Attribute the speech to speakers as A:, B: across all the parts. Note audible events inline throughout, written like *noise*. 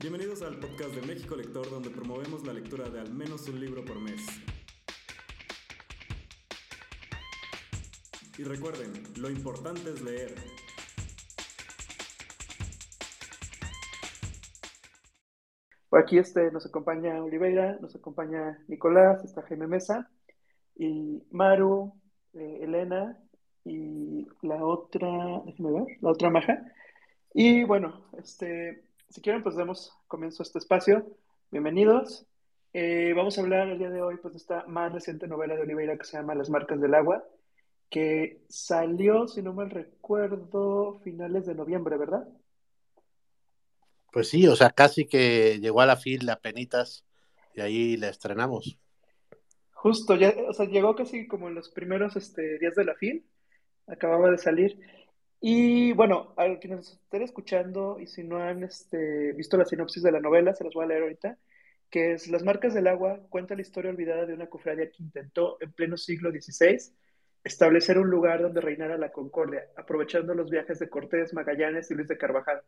A: Bienvenidos al podcast de México Lector, donde promovemos la lectura de al menos un libro por mes. Y recuerden, lo importante es leer.
B: Por aquí este, nos acompaña Oliveira, nos acompaña Nicolás, está Jaime Mesa, y Maru, eh, Elena, y la otra, déjame ver, la otra Maja. Y bueno, este, si quieren, pues demos comienzo a este espacio. Bienvenidos. Eh, vamos a hablar el día de hoy pues, de esta más reciente novela de Oliveira que se llama Las marcas del agua, que salió, si no mal recuerdo, finales de noviembre, ¿verdad?
C: Pues sí, o sea, casi que llegó a la fila penitas y ahí la estrenamos.
B: Justo, ya, o sea, llegó casi como en los primeros este, días de la fila, acababa de salir. Y bueno, a quienes estén escuchando y si no han este, visto la sinopsis de la novela, se las voy a leer ahorita, que es Las marcas del agua cuenta la historia olvidada de una cofradía que intentó en pleno siglo XVI establecer un lugar donde reinara la concordia, aprovechando los viajes de Cortés, Magallanes y Luis de Carvajal.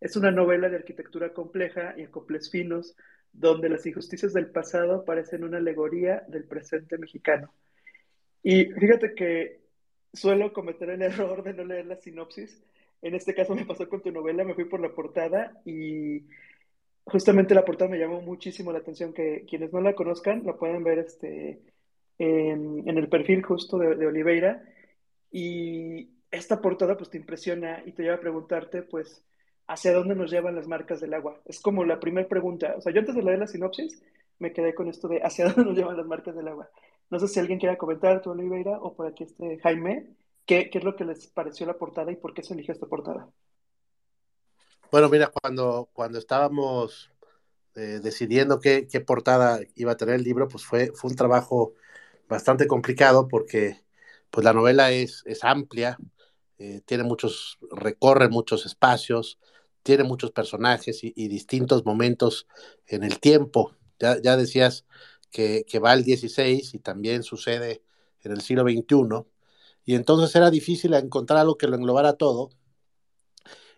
B: Es una novela de arquitectura compleja y acoples finos, donde las injusticias del pasado parecen una alegoría del presente mexicano. Y fíjate que suelo cometer el error de no leer la sinopsis. En este caso me pasó con tu novela, me fui por la portada y justamente la portada me llamó muchísimo la atención, que quienes no la conozcan la pueden ver este, en, el perfil justo de, de, Oliveira y esta portada pues te impresiona y te lleva a preguntarte pues hacia dónde nos llevan las marcas del agua. Es como la primera pregunta, o sea, yo antes de leer la sinopsis me quedé con esto de hacia dónde nos llevan las marcas del agua. No sé si alguien quiera comentar, tu Oliveira, o por aquí este Jaime, ¿qué, ¿qué, es lo que les pareció la portada y por qué se eligió esta portada?
C: Bueno, mira, cuando, cuando estábamos eh, decidiendo qué, qué, portada iba a tener el libro, pues fue, fue un trabajo bastante complicado porque pues la novela es, es amplia, eh, tiene muchos, recorre muchos espacios, tiene muchos personajes y, y distintos momentos en el tiempo. Ya, ya decías, que, va al 16 y también sucede en el siglo XXI. Y entonces era difícil encontrar algo que lo englobara todo.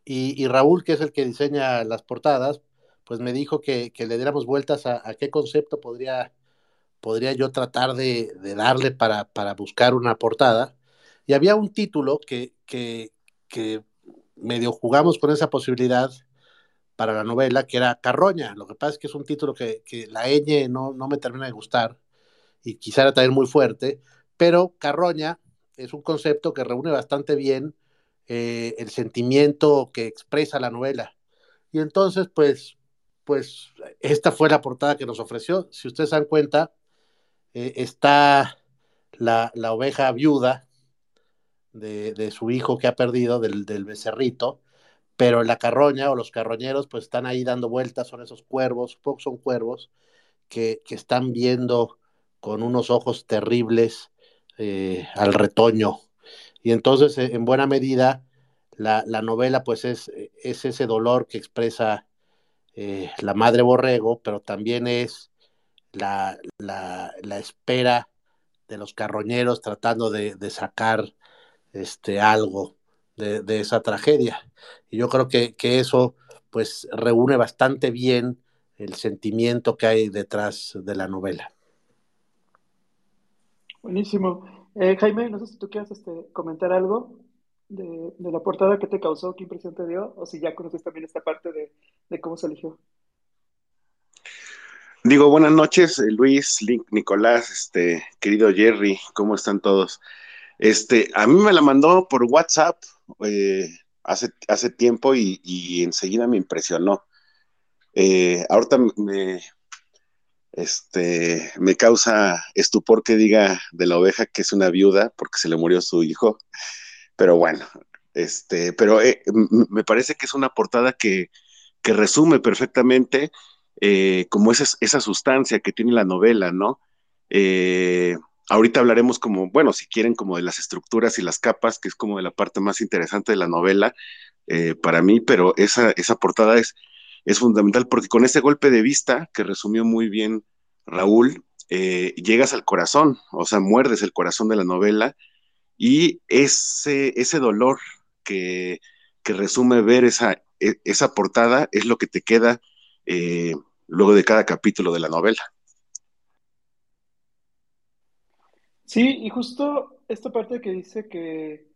C: Y, Raúl, que es el que diseña las portadas, pues me dijo que, que le diéramos vueltas a, a, qué concepto podría, podría yo tratar de, de darle para, para, buscar una portada. Y había un título que, que, que medio jugamos con esa posibilidad para la novela, que era Carroña. Lo que pasa es que es un título que, que la ñ no, no, me termina de gustar y quizá era también muy fuerte, pero Carroña es un concepto que reúne bastante bien eh, el sentimiento que expresa la novela. Y entonces, pues, pues, esta fue la portada que nos ofreció. Si ustedes se dan cuenta, eh, está la, la, oveja viuda de, de, su hijo que ha perdido, del, del becerrito, pero la carroña o los carroñeros pues están ahí dando vueltas, son esos cuervos, pocos son cuervos, que, que, están viendo con unos ojos terribles eh, al retoño. Y entonces, en buena medida, la, la novela pues es, es, ese dolor que expresa eh, la madre borrego, pero también es la, la, la espera de los carroñeros tratando de, de sacar este, algo de, de, esa tragedia. Y yo creo que, que, eso pues reúne bastante bien el sentimiento que hay detrás de la novela.
B: Buenísimo. Eh, Jaime, no sé si tú quieres este, comentar algo de, de, la portada que te causó, qué impresión te dio, o si ya conoces también esta parte de, de cómo se eligió.
D: Digo, buenas noches, eh, Luis, Link, Nicolás, este, querido Jerry, ¿cómo están todos? Este, a mí me la mandó por WhatsApp eh, hace, hace tiempo y, enseguida me impresionó. Eh, ahorita me, este, me causa estupor que diga de la oveja que es una viuda porque se le murió su hijo, pero bueno, este, pero eh, me parece que es una portada que, que resume perfectamente eh, como esa, esa sustancia que tiene la novela, ¿no? Ahorita hablaremos como, bueno, si quieren, como de las estructuras y las capas, que es como de la parte más interesante de la novela eh, para mí, pero esa, esa portada es, es fundamental porque con ese golpe de vista que resumió muy bien Raúl, eh, llegas al corazón, o sea, muerdes el corazón de la novela y ese, ese dolor que, que resume ver esa, e, esa portada es lo que te queda eh, luego de cada capítulo de la novela.
B: Sí, y justo esta parte que dice que,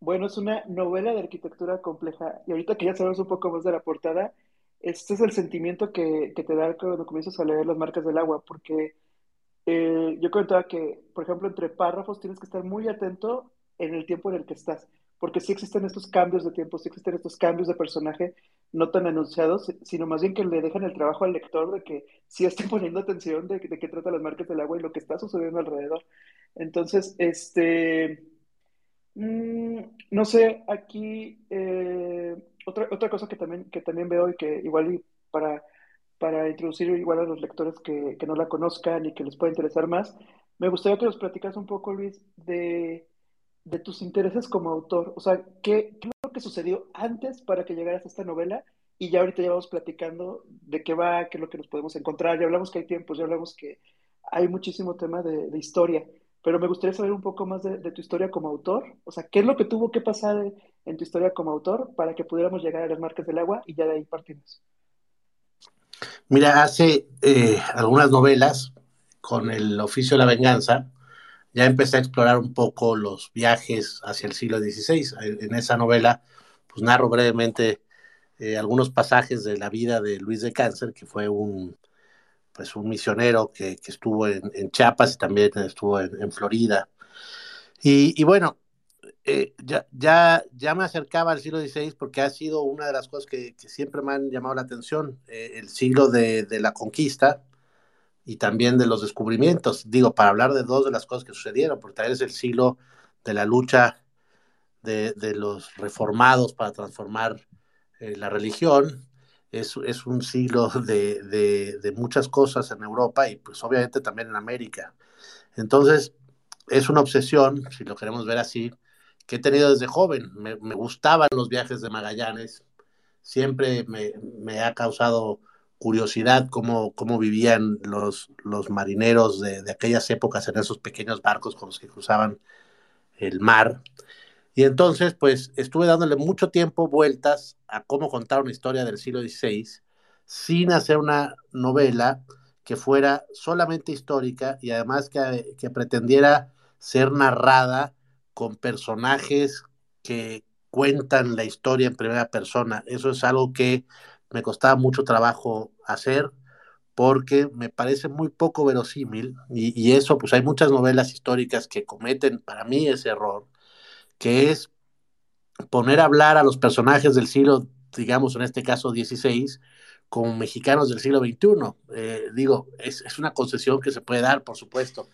B: bueno, es una novela de arquitectura compleja, y ahorita que ya sabemos un poco más de la portada, este es el sentimiento que, que te da cuando comienzas a leer las marcas del agua, porque eh, yo comentaba que, por ejemplo, entre párrafos tienes que estar muy atento en el tiempo en el que estás, porque sí existen estos cambios de tiempo, sí existen estos cambios de personaje no tan anunciados, sino más bien que le dejan el trabajo al lector de que sí esté *laughs* poniendo atención de, qué trata las marcas del agua y lo que está sucediendo alrededor. Entonces, este, mm, no sé, aquí eh, otra, otra cosa que también, que también veo y que igual para, para introducir igual a los lectores que, que no la conozcan y que les pueda interesar más, me gustaría que nos platicas un poco, Luis, de, de tus intereses como autor. O sea, ¿qué, ¿qué, es lo que sucedió antes para que llegaras a esta novela? Y ya ahorita ya vamos platicando de qué va, qué es lo que nos podemos encontrar. Ya hablamos que hay tiempos, ya hablamos que hay muchísimo tema de, historia pero me gustaría saber un poco más de, de, tu historia como autor. O sea, ¿qué es lo que tuvo que pasar en tu historia como autor para que pudiéramos llegar a las marcas del agua y ya de ahí partimos?
C: Mira, hace eh, algunas novelas con el oficio de la venganza, ya empecé a explorar un poco los viajes hacia el siglo XVI. En esa novela, pues narro brevemente eh, algunos pasajes de la vida de Luis de Cáncer, que fue un, pues un misionero que, que estuvo en, en, Chiapas y también estuvo en, en Florida. Y, y bueno, eh, ya, ya, ya, me acercaba al siglo XVI porque ha sido una de las cosas que, que siempre me han llamado la atención, eh, el siglo de, de, la conquista y también de los descubrimientos. Digo, para hablar de dos de las cosas que sucedieron, porque también es el siglo de la lucha de, de los reformados para transformar eh, la religión es, es un siglo de, de, de, muchas cosas en Europa y pues obviamente también en América. Entonces, es una obsesión, si lo queremos ver así, que he tenido desde joven. Me, me gustaban los viajes de Magallanes, siempre me, me ha causado curiosidad cómo, cómo vivían los, los marineros de, de, aquellas épocas en esos pequeños barcos con los que cruzaban el mar. Y entonces, pues estuve dándole mucho tiempo vueltas a cómo contar una historia del siglo XVI sin hacer una novela que fuera solamente histórica y además que, que pretendiera ser narrada con personajes que cuentan la historia en primera persona. Eso es algo que me costaba mucho trabajo hacer porque me parece muy poco verosímil y, y eso, pues hay muchas novelas históricas que cometen para mí ese error que es poner a hablar a los personajes del siglo, digamos en este caso 16, como mexicanos del siglo XXI. Eh, digo, es, es, una concesión que se puede dar, por supuesto.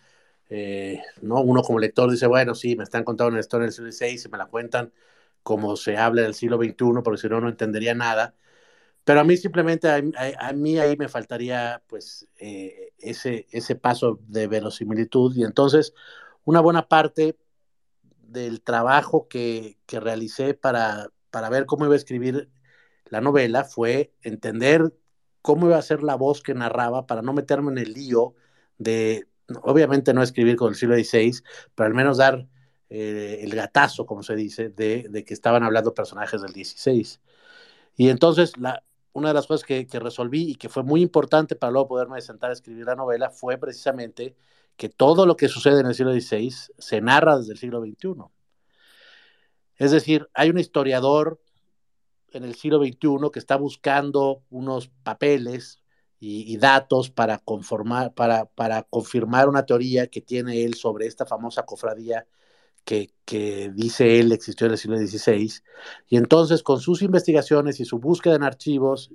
C: Eh, ¿no? Uno como lector dice, bueno, sí, me están contando una historia del siglo XVI y me la cuentan como se habla del siglo XXI, porque si no, no entendería nada. Pero a mí simplemente, a, mí ahí me faltaría pues eh, ese, ese paso de verosimilitud y entonces una buena parte del trabajo que, que realicé para, para, ver cómo iba a escribir la novela fue entender cómo iba a ser la voz que narraba para no meterme en el lío de, obviamente no escribir con el siglo XVI, pero al menos dar eh, el gatazo, como se dice, de, de, que estaban hablando personajes del XVI. Y entonces la, una de las cosas que, que, resolví y que fue muy importante para luego poderme sentar a escribir la novela fue precisamente que todo lo que sucede en el siglo XVI se narra desde el siglo XXI. Es decir, hay un historiador en el siglo XXI que está buscando unos papeles y, y datos para, conformar, para, para, confirmar una teoría que tiene él sobre esta famosa cofradía que, dice él existió en el siglo XVI. Y entonces, con sus investigaciones y su búsqueda en archivos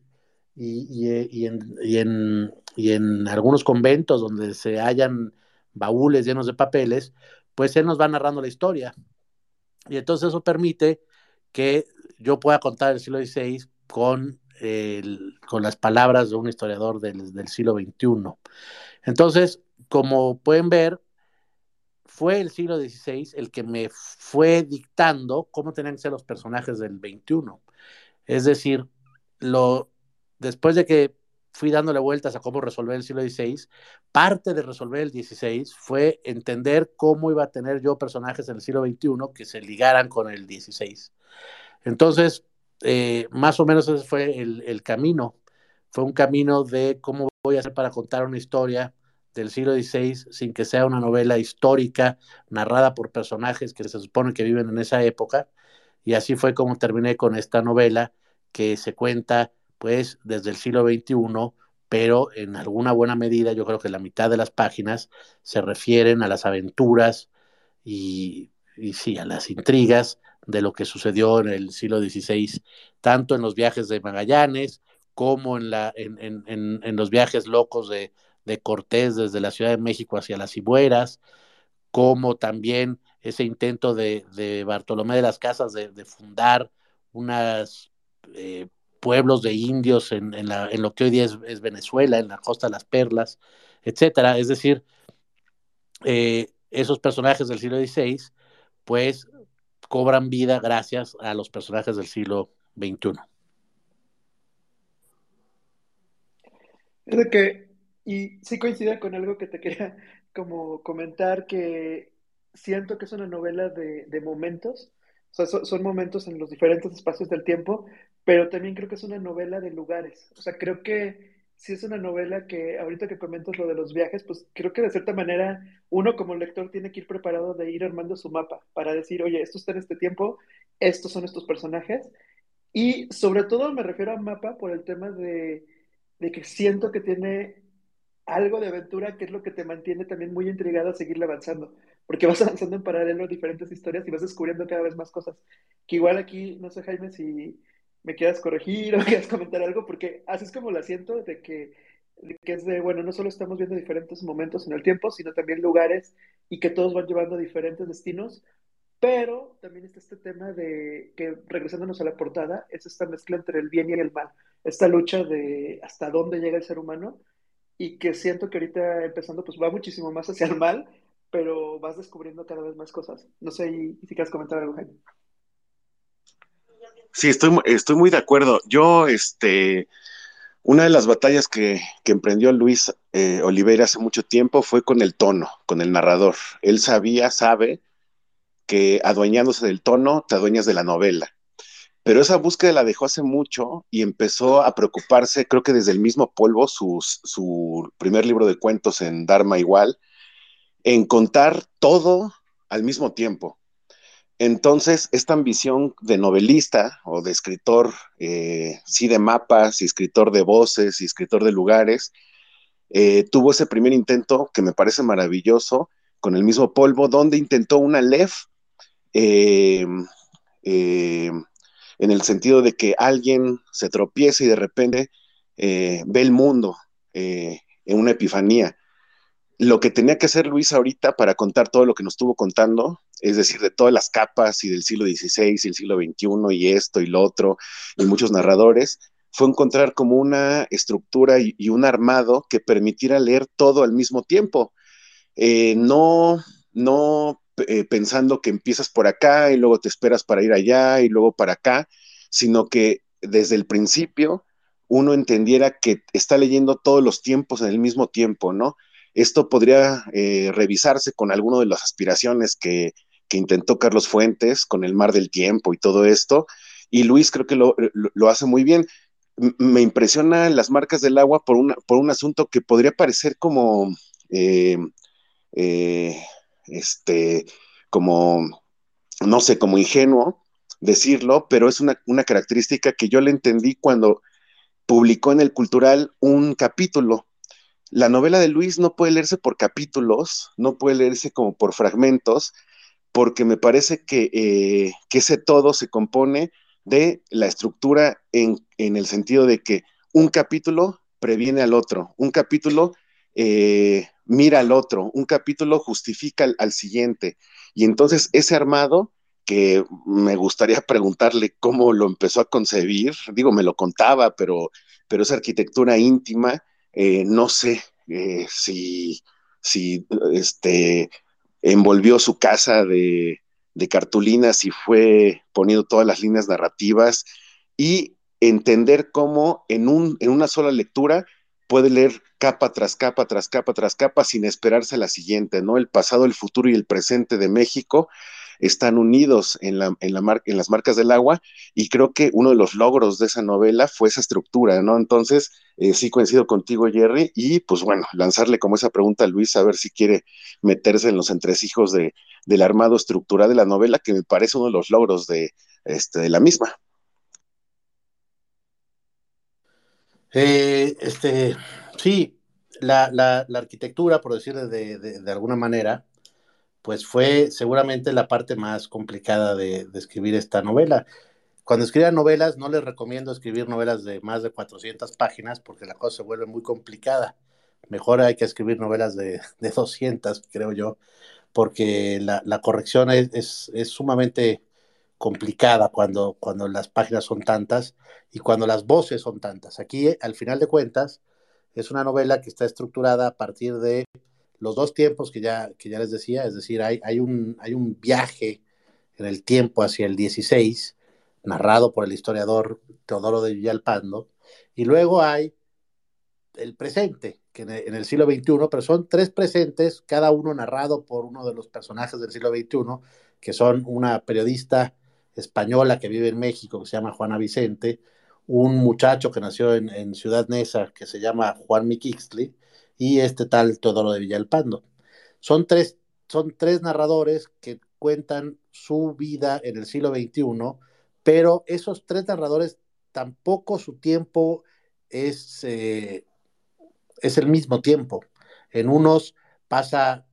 C: y, y, y en, en, y en algunos conventos donde se hallan baúles llenos de papeles, pues él nos va narrando la historia. Y entonces eso permite que yo pueda contar el siglo XVI con, el, con las palabras de un historiador del, del, siglo XXI. Entonces, como pueden ver, fue el siglo XVI el que me fue dictando cómo tenían que ser los personajes del XXI. Es decir, después de que fui dándole vueltas a cómo resolver el siglo XVI, parte de resolver el XVI fue entender cómo iba a tener yo personajes en el siglo XXI que se ligaran con el XVI. Entonces, eh, más o menos ese fue el camino fue un camino de cómo voy a hacer para contar una historia del siglo XVI sin que sea una novela histórica narrada por personajes que se supone que viven en esa época. Y así fue como terminé con esta novela que se cuenta pues desde el siglo XXI, pero en alguna buena medida yo creo que la mitad de las páginas se refieren a las aventuras y, y sí, a las intrigas de lo que sucedió en el siglo XVI, tanto en los viajes de Magallanes como en, la, en, en, en los viajes locos de, de Cortés desde la Ciudad de México hacia las Cibueras, como también ese intento de, Bartolomé de las Casas de, fundar unos eh, pueblos de indios en, la, lo que hoy día es, es, Venezuela, en la costa de las Perlas, etcétera. Es decir, eh, esos personajes del siglo XVI, pues cobran vida gracias a los personajes del siglo XXI.
B: Es de que y sí coincide con algo que te quería *laughs* como comentar, que siento que es una novela de, de momentos, o sea, son, son, momentos en los diferentes espacios del tiempo, pero también creo que es una novela de lugares. O sea, creo que si es una novela que ahorita que comentas lo de los viajes, pues creo que de cierta manera uno como lector tiene que ir preparado de ir armando su mapa para decir, oye, esto está en este tiempo, estos son estos personajes. Y sobre todo me refiero a mapa por el tema de, de que siento que tiene algo de aventura que es lo que te mantiene también muy intrigado a seguirle avanzando, porque vas *laughs* avanzando en paralelo diferentes historias y vas descubriendo cada vez más cosas. Que igual aquí, no sé Jaime, si me quieras corregir *laughs* o quieras comentar algo, porque así es como la siento, de que, que es de, bueno, no solo estamos viendo diferentes momentos en el tiempo, sino también lugares y que todos van llevando diferentes destinos, pero también está este tema de que, regresándonos a la portada, es esta mezcla entre el bien y el mal, esta lucha de hasta dónde llega el ser humano y que siento que ahorita empezando pues va muchísimo más hacia el mal, pero vas descubriendo cada vez más cosas. No sé si quieres comentar algo, Jaime.
D: Sí, estoy, estoy muy de acuerdo. Yo, este, una de las batallas que, que emprendió Luis eh, Oliveira hace mucho tiempo fue con el tono, con el narrador. Él sabía, sabe que adueñándose del tono, te adueñas de la novela pero esa búsqueda la dejó hace mucho y empezó a preocuparse, creo que desde el mismo polvo, su, su primer libro de cuentos en Dharma igual, en contar todo al mismo tiempo. Entonces, esta ambición de novelista o de escritor, eh, sí de mapas, y escritor de voces, y escritor de lugares, eh, tuvo ese primer intento que me parece maravilloso con el mismo polvo, donde intentó una LEF eh, en el sentido de que alguien se tropieza y de repente eh, ve el mundo eh, en una epifanía. Lo que tenía que hacer Luis ahorita para contar todo lo que nos estuvo contando, es decir, de todas las capas y del siglo XVI y el siglo XXI y esto y lo otro, y muchos narradores, fue encontrar como una estructura y, un armado que permitiera leer todo al mismo tiempo. Eh, no, no eh, pensando que empiezas por acá y luego te esperas para ir allá y luego para acá, sino que desde el principio uno entendiera que está leyendo todos los tiempos en el mismo tiempo, ¿no? Esto podría eh, revisarse con alguna de las aspiraciones que, intentó Carlos Fuentes con el mar del tiempo y todo esto, y Luis creo que lo, lo, hace muy bien. Me impresiona las marcas del agua por, por un asunto que podría parecer como... Eh, eh, este, como, no sé, como ingenuo decirlo, pero es una, una característica que yo le entendí cuando publicó en el Cultural un capítulo. La novela de Luis no puede leerse por capítulos, no puede leerse como por fragmentos, porque me parece que, eh, que ese todo se compone de la estructura en, en, el sentido de que un capítulo previene al otro, un capítulo eh, mira al otro, un capítulo justifica al, siguiente. Y entonces ese armado, que me gustaría *laughs* preguntarle cómo lo empezó a concebir, digo, me lo contaba, pero, pero esa arquitectura íntima, eh, no sé eh, si, si este, envolvió su casa de, de cartulinas y fue poniendo todas las líneas narrativas y entender cómo en, un, en una sola lectura puede leer capa tras capa, tras capa, tras capa, sin esperarse la siguiente, ¿no? El pasado, el futuro y el presente de México están unidos en las marcas del agua y creo que uno de los logros de esa novela fue esa estructura, ¿no? Entonces, eh, sí coincido contigo, Jerry, y pues bueno, lanzarle como esa pregunta a Luis a ver si quiere meterse en los entresijos de, del armado estructural de la novela, que me parece uno de los logros de, este, de la misma.
C: Eh, este, sí, la, la, arquitectura, por decirlo de, de, alguna manera, pues fue seguramente la parte más complicada de, de, escribir esta novela. Cuando escriban novelas, no les recomiendo escribir novelas de más de 400 páginas porque la cosa se vuelve muy complicada. Mejor hay que escribir novelas de, de 200, creo yo, porque la, la corrección es, es, es, sumamente complicada cuando, cuando las páginas son tantas y cuando las voces son tantas. Aquí, al final de cuentas, es una novela que está estructurada a partir de los dos tiempos que ya, que ya les decía, es decir, hay, hay, un, hay un viaje en el tiempo hacia el 16, narrado por el historiador Teodoro de Villalpando, y luego hay el presente, que en el, siglo XXI, pero son tres presentes, cada uno narrado por uno de los personajes del siglo XXI, que son una periodista española que vive en México, que se llama Juana Vicente, un muchacho que nació en, Ciudad Neza, que se llama Juan Miquixtli, y este tal Teodoro de Villalpando. Son tres, son tres narradores que cuentan su vida en el siglo XXI, pero esos tres narradores tampoco su tiempo es, eh, es el mismo tiempo. En unos pasa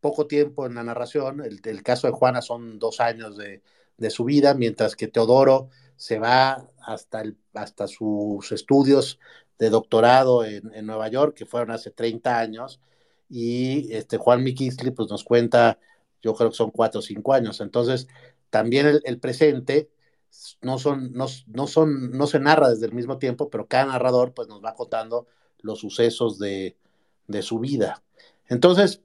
C: poco tiempo en la narración, el, el caso de Juana son dos años de, de su vida, mientras que Teodoro se va hasta, el, hasta sus estudios de doctorado en, en, Nueva York, que fueron hace 30 años, y este Juan Mikisley pues nos cuenta, yo creo que son cuatro o cinco años. Entonces, también el, el presente no son, no, no, son, no se narra desde el mismo tiempo, pero cada narrador pues nos va contando los sucesos de, de su vida. Entonces,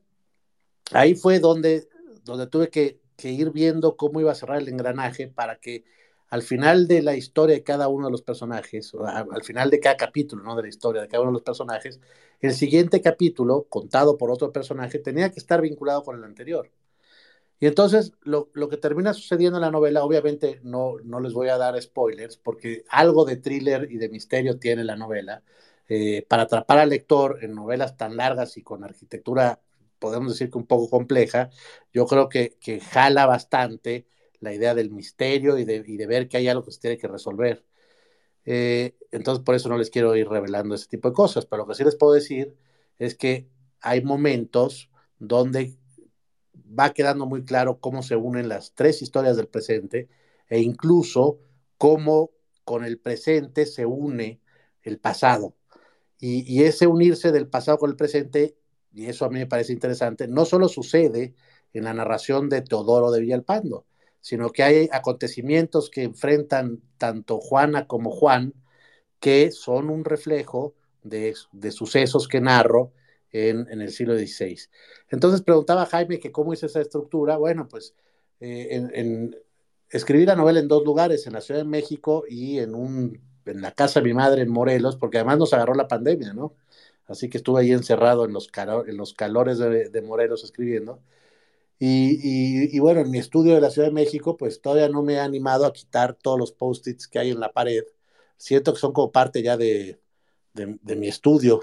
C: ahí fue donde, donde tuve que que ir viendo cómo iba a cerrar el engranaje para que al final de la historia de cada uno de los personajes, o al final de cada capítulo, ¿no? De la historia de cada uno de los personajes, el siguiente capítulo, contado por otro personaje, tenía que estar vinculado con el anterior. Y entonces lo, lo que termina sucediendo en la novela, obviamente no, no les voy a dar spoilers, porque algo de thriller y de misterio tiene la novela. Eh, para atrapar al lector en novelas tan largas y con arquitectura podemos decir que un poco compleja, yo creo que, que jala bastante la idea del misterio y de, y de, ver que hay algo que se tiene que resolver. Eh, entonces, por eso no les quiero ir revelando ese tipo de cosas, pero lo que sí les puedo decir es que hay momentos donde va quedando muy claro cómo se unen las tres historias del presente e incluso cómo con el presente se une el pasado. Y, y ese unirse del pasado con el presente y eso a mí me parece interesante, no solo sucede en la narración de Teodoro de Villalpando, sino que hay acontecimientos que enfrentan tanto Juana como Juan, que son un reflejo de, de sucesos que narro en, en, el siglo XVI. Entonces preguntaba Jaime que cómo hice esa estructura. Bueno, pues eh, en, escribí la novela en dos lugares, en la Ciudad de México y en, un, en la casa de mi madre en Morelos, porque además nos agarró la pandemia, ¿no? Así que estuve ahí encerrado en los, en los calores de, de, Morelos escribiendo. Y, y, y, bueno, en mi estudio de la Ciudad de México, pues todavía no me he animado a quitar todos los post-its que hay en la pared. Siento que son como parte ya de, de, de mi estudio.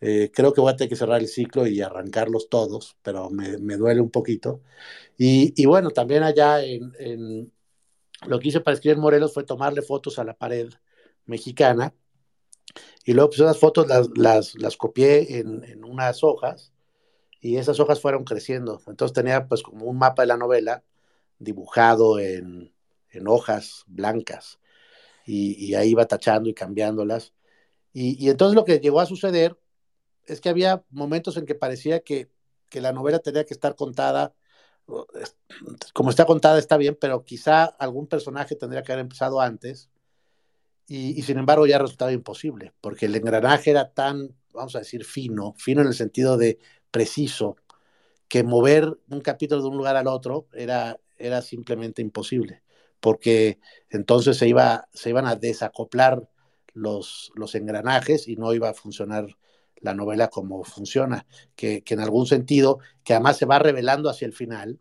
C: Eh, creo que voy a tener que cerrar el ciclo y arrancarlos todos, pero me, me duele un poquito. Y, y bueno, también allá en, en, lo que hice para escribir Morelos fue tomarle fotos a la pared mexicana y luego pues esas fotos las, las, copié en, en, unas hojas y esas hojas fueron creciendo. Entonces tenía pues como un mapa de la novela dibujado en, en hojas blancas y, y, ahí iba tachando y cambiándolas. Y, y, entonces lo que llegó a suceder es que había momentos en que parecía que, que la novela tenía que estar contada, como está contada está bien, pero quizá algún personaje tendría que haber empezado antes y, sin embargo ya resultaba imposible, porque el engranaje era tan, vamos a decir, fino, fino en el sentido de preciso, que mover un capítulo de un lugar al otro era, era simplemente imposible, porque entonces se, iba, se iban a desacoplar los, los engranajes y no iba a funcionar la novela como funciona, que, que en algún sentido, que además se va revelando hacia el final,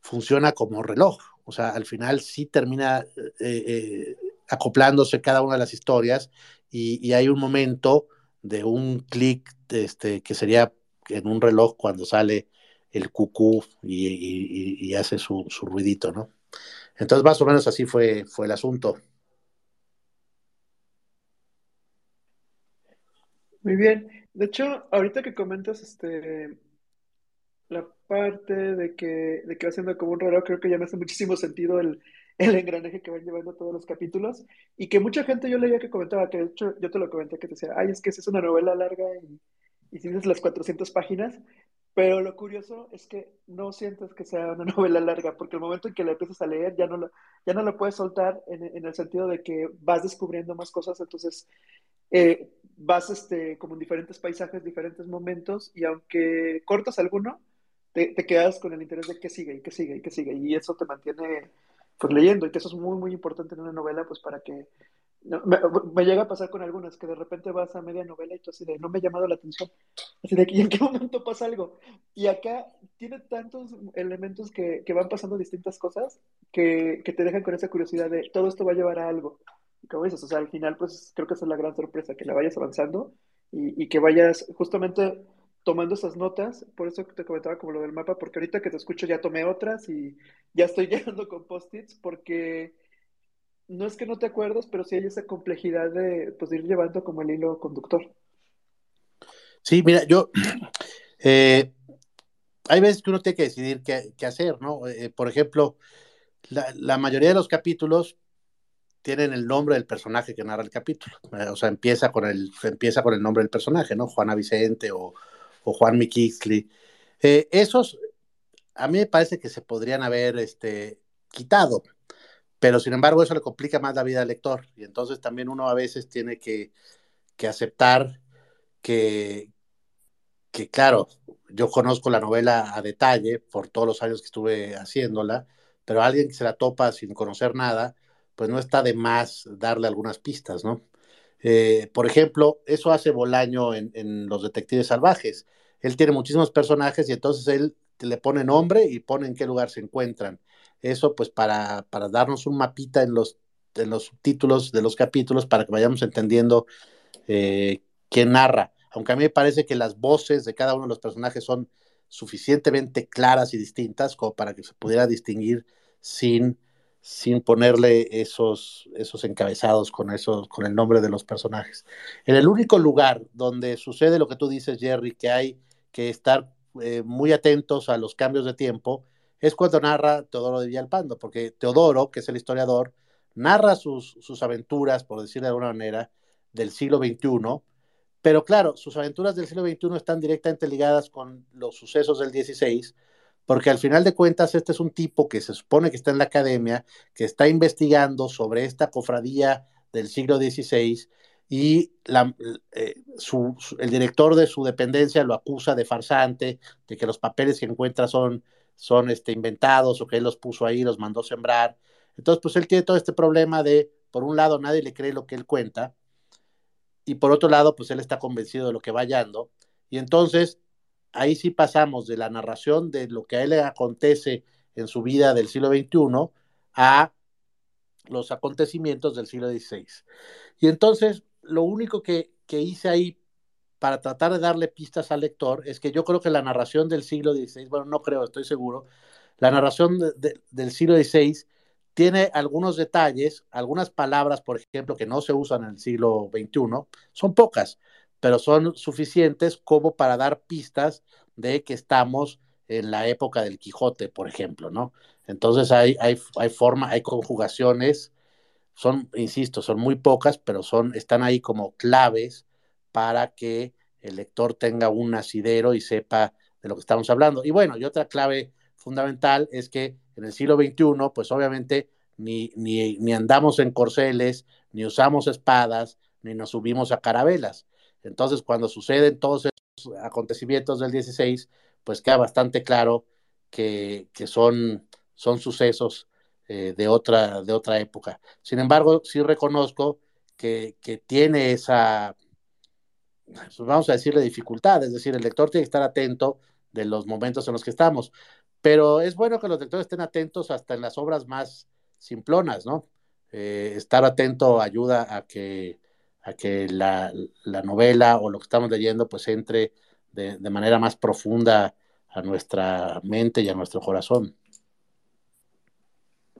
C: funciona como reloj. O sea, al final sí termina eh, eh, acoplándose cada una de las historias y, hay un momento de un clic este, que sería en un reloj cuando sale el cucú y, hace su, su, ruidito, ¿no? Entonces, más o menos así fue, fue el asunto.
B: Muy bien. De hecho, ahorita que comentas este la parte de que, de que va siendo como un reloj, creo que ya me hace muchísimo sentido el, el engranaje que van llevando todos los capítulos. Y que mucha gente yo leía que comentaba, que de hecho yo te lo comenté, que te decía, ay, es que es una novela larga y, y tienes las 400 páginas. Pero lo curioso es que no sientes que sea una *laughs* novela larga, porque el momento en que la empiezas a leer ya no lo, ya no lo puedes soltar en, en el sentido de que vas descubriendo más cosas, entonces eh, vas este, como en diferentes paisajes, diferentes momentos, y aunque cortas alguno, te, quedas con el interés de que sigue y que sigue y que sigue, y eso te mantiene pues leyendo, y que eso es muy, muy importante en una novela, pues para que... me, llega a pasar con algunas, que de repente vas a media novela y tú así de, no me ha llamado la atención, así de, ¿y en qué momento pasa algo? Y acá tiene tantos elementos que, que van pasando distintas cosas que, que te dejan con esa curiosidad de, todo esto va a llevar a algo como dices, o sea, al final, pues creo que esa es la gran sorpresa, que la vayas avanzando y, que vayas justamente tomando esas notas, por eso te comentaba como lo del mapa, porque ahorita que te escucho ya tomé otras y ya estoy *laughs* llegando con post-its, porque no es que no te acuerdes, pero sí hay esa complejidad de, pues, ir llevando como el hilo conductor.
C: Sí, mira, yo, *clears throat* eh, hay veces que uno tiene que decidir qué, hacer, ¿no? Eh, por ejemplo, la, mayoría de los capítulos tienen el nombre del personaje que narra el capítulo. Eh, o sea, empieza con el, empieza con el nombre del personaje, ¿no? Juana Vicente o, Juan Mikixli. Eh, esos, a mí me parece que se podrían haber este, quitado, pero sin embargo eso le complica más la vida al lector. Y entonces también uno a veces tiene que, que aceptar que, que, claro, yo conozco la novela a detalle por todos los años que estuve haciéndola, pero alguien que se la topa sin conocer nada, pues no está de más darle algunas pistas, ¿no? Eh, por ejemplo, eso hace Bolaño en, Los Detectives Salvajes. Él tiene muchísimos personajes y entonces él le pone nombre y pone en qué lugar se encuentran. Eso pues para, darnos un mapita en los, en los subtítulos de los capítulos para que vayamos entendiendo eh, quién narra. Aunque a mí me parece que las voces de cada uno de los personajes son suficientemente claras y distintas como para que se pudiera distinguir sin sin ponerle esos, esos encabezados con, esos, con el nombre de los personajes. En el único lugar donde sucede lo que tú dices, Jerry, que hay que estar eh, muy atentos a los cambios de tiempo, es cuando narra Teodoro de Villalpando, porque Teodoro, que es el historiador, narra sus, sus aventuras, por decirlo de alguna manera, del siglo XXI, pero claro, sus aventuras del siglo XXI están directamente ligadas con los sucesos del XVI, porque al final de cuentas este es un tipo que se supone que está en la academia, que está investigando sobre esta cofradía del siglo XVI y eh, el director de su dependencia lo acusa de farsante, de que los papeles que encuentra son, son este, inventados o que él los puso ahí, los mandó sembrar. Entonces, pues él tiene todo este problema de, por un lado, nadie le cree lo que él cuenta, y por otro lado, pues él está convencido de lo que va hallando, y entonces ahí sí pasamos de la narración de lo que a él le acontece en su vida del siglo XXI a los acontecimientos del siglo XVI. Y entonces, lo único que, hice ahí para tratar de darle pistas al lector es que yo creo que la narración del siglo XVI, bueno, no creo, estoy seguro, la narración del siglo XVI tiene algunos detalles, algunas palabras, por ejemplo, que no se usan en el siglo XXI, son pocas, pero son suficientes como para dar pistas de que estamos en la época del Quijote, por ejemplo, ¿no? Entonces hay, hay, hay forma, hay conjugaciones, son, insisto, son muy pocas, pero son, están ahí como claves para que el lector tenga un asidero y sepa de lo que estamos hablando. Y bueno, y otra clave fundamental es que en el siglo XXI, pues obviamente ni, ni, ni andamos en corceles, ni usamos espadas, ni nos subimos a carabelas. Entonces, cuando suceden todos esos acontecimientos del 16, pues queda bastante claro que, son, son sucesos eh, de, otra, de otra época. Sin embargo, sí reconozco que, tiene esa, pues vamos a decirle, dificultad, es decir, el lector tiene que estar atento de los momentos en los que estamos. pero es bueno que los lectores estén atentos hasta en las obras más simplonas, ¿no? Eh, estar atento ayuda a que, a que la, novela o lo que estamos leyendo pues entre de, de manera más profunda a nuestra mente y a nuestro corazón.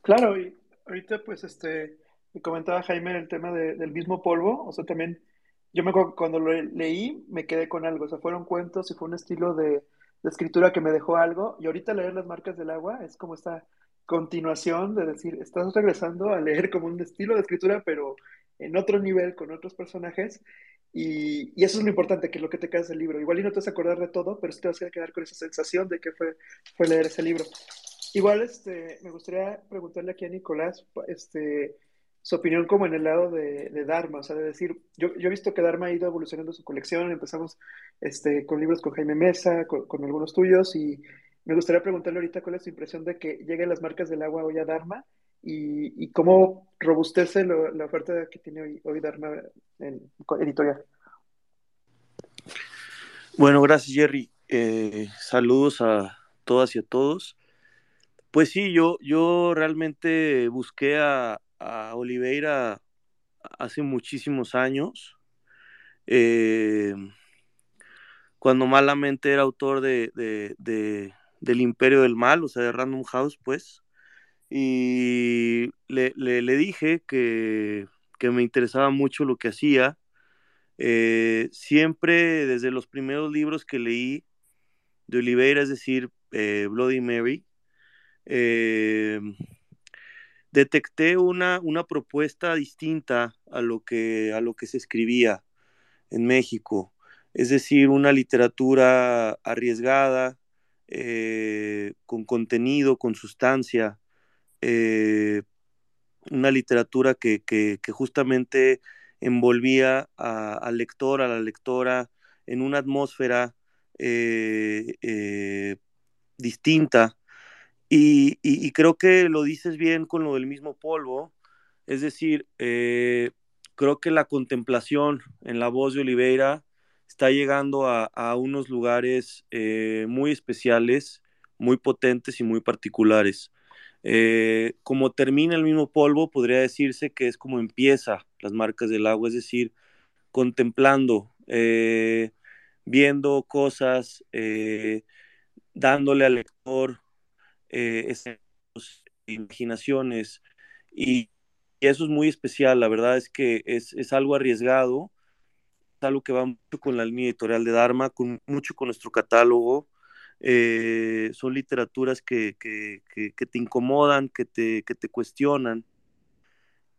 B: Claro, y ahorita pues este, me comentaba Jaime el tema del mismo polvo, o sea, también yo me cuando lo leí me quedé con algo, o sea, fueron cuentos y fue un estilo de, escritura que me dejó algo, y ahorita leer las marcas del agua es como esta continuación de decir, estás regresando a leer como un estilo de escritura, pero en otro nivel, con otros personajes, y, eso es lo importante, que es lo que te queda del libro. Igual y no te vas a acordar de todo, pero sí te vas a quedar con esa sensación de que fue, fue leer ese libro. Igual este, me gustaría preguntarle aquí a Nicolás este, su opinión como en el lado de, Dharma, o sea, de decir, yo, yo, he visto que Dharma ha ido evolucionando su colección, empezamos este, con libros con Jaime Mesa, con, algunos tuyos, y me gustaría preguntarle ahorita cuál es su impresión de que lleguen las marcas del agua hoy a Dharma y, cómo robustece la oferta que tiene hoy, hoy Dharma editorial.
E: Bueno, gracias Jerry. Eh, saludos a todas y a todos. Pues sí, yo, yo realmente busqué a, Oliveira hace muchísimos años, eh, cuando malamente era autor de, del Imperio del Mal, o sea, de Random House, pues, y le, dije que, me interesaba mucho lo que hacía. Eh, siempre desde los primeros libros que leí de Oliveira, es decir, eh, Bloody Mary, eh, detecté una, una, propuesta distinta a lo, que, a lo que se escribía en México, es decir, una literatura arriesgada, con contenido, con sustancia, eh, una literatura que, justamente envolvía al lector, a la lectora, en una atmósfera distinta y, creo que lo dices bien con lo del mismo polvo, es decir, eh, creo que la contemplación en la voz de Oliveira está llegando a, unos lugares eh, muy especiales, muy potentes y muy particulares. Eh, como termina el mismo polvo, podría decirse que es como empieza las marcas del agua, es decir, contemplando, viendo cosas, dándole al lector eh, imaginaciones y, eso es muy especial, la verdad es que es, es, algo arriesgado, es algo que va mucho con la línea editorial de Dharma, con, mucho con nuestro catálogo, eh, son literaturas que, que, que, te incomodan, que te, que te cuestionan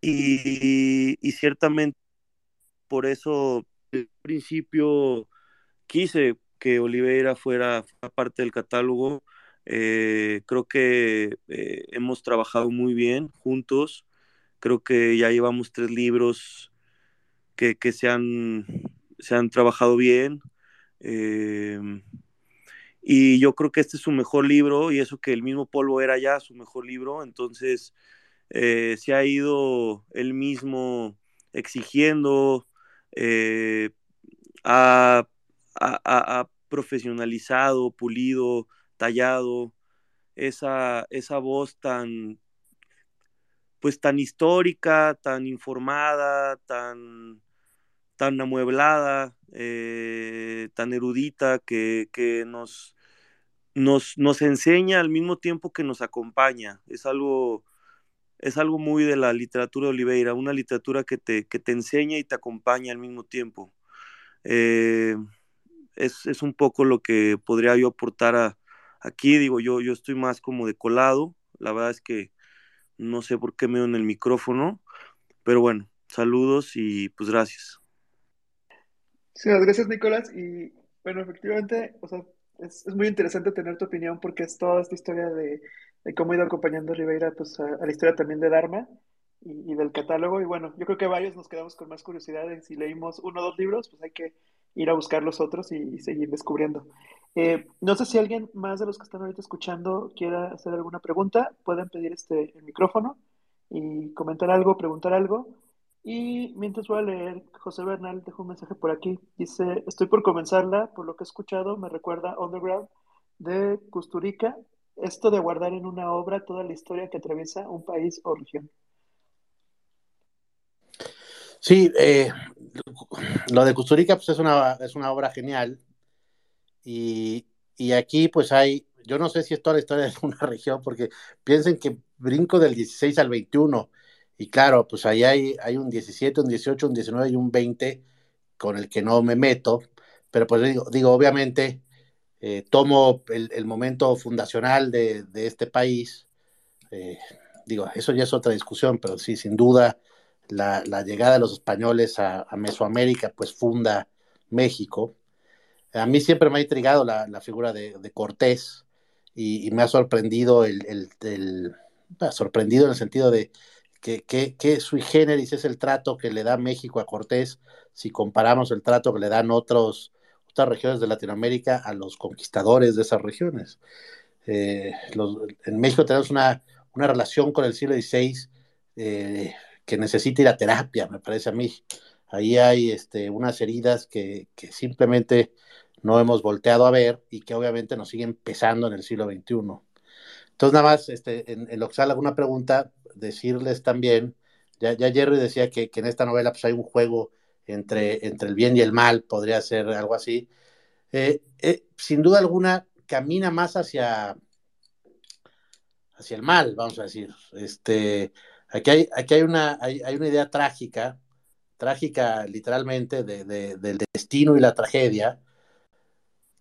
E: y, y ciertamente por eso al principio quise que Oliveira fuera parte del catálogo, eh, creo que eh, hemos trabajado muy bien juntos. Creo que ya llevamos tres libros que, se, han, se han trabajado bien. Em, y yo creo que este es su mejor libro y eso que el mismo Polvo era ya su mejor libro. Entonces eh, se ha ido él mismo exigiendo, ha, ha profesionalizado, pulido tallado, esa, esa voz tan, pues tan histórica, tan informada, tan, tan amueblada, eh, tan erudita, que, nos, nos, nos, enseña al mismo tiempo que nos acompaña. Es algo, es algo muy de la literatura de Oliveira, una literatura que te, que te enseña y te acompaña al mismo tiempo. Eh, es, es, un poco lo que podría yo aportar Aquí digo yo, yo estoy más como de colado. La verdad es que no sé por qué me en el micrófono, pero bueno, saludos y pues gracias.
B: Sí, gracias Nicolás. Y bueno, efectivamente, o sea, es, muy interesante tener tu opinión porque es toda esta historia de, cómo ha ido acompañando Ribeira pues, a, la historia también de Dharma y, del catálogo. Y bueno, yo creo que varios nos quedamos con más curiosidad en si leímos uno o dos libros, pues hay que ir a buscar los otros y seguir descubriendo. Eh, no sé si alguien más de los que están ahorita escuchando quiera hacer alguna pregunta, pueden pedir este, el micrófono y comentar algo, preguntar algo. Y mientras voy a leer, José Bernal dejó un mensaje por aquí. Dice, estoy por comenzarla, por lo que he escuchado, me recuerda Underground de Custurica esto de guardar en una obra toda la historia que atraviesa un país o región.
C: Sí, eh, lo de Custurica pues es una, es una obra genial y, y, aquí pues hay, yo no sé si es toda la historia de una región porque piensen que brinco del 16 al 21 y claro, pues ahí hay, un 17, un 18, un 19 y un 20 con el que no me meto, pero pues digo, digo obviamente eh, tomo el, momento fundacional de, este país, eh, digo, eso ya es otra discusión, pero sí, sin duda, la, llegada de los españoles a, Mesoamérica, pues funda México. A mí siempre me ha intrigado la, figura de, Cortés y, me ha sorprendido el, sorprendido en el sentido de que, que, que, sui generis es el trato que le da México a Cortés si comparamos el trato que le dan otros, otras regiones de Latinoamérica a los conquistadores de esas regiones. Eh, los, en México tenemos una, una, relación con el siglo XVI eh, que necesita ir a terapia, me parece a mí. Ahí hay este, unas heridas que, que, simplemente no hemos volteado a ver y que obviamente nos siguen pesando en el siglo XXI. Entonces, nada más, este, en, en sale alguna pregunta, decirles también, ya, ya Jerry decía que, que, en esta novela pues, hay un juego entre, entre el bien y el mal, podría ser algo así. Eh, eh, sin duda alguna, camina más hacia, hacia el mal, vamos a decir. Este, aquí hay, aquí hay, una, hay, hay una idea trágica, trágica literalmente, de, de, del destino y la tragedia,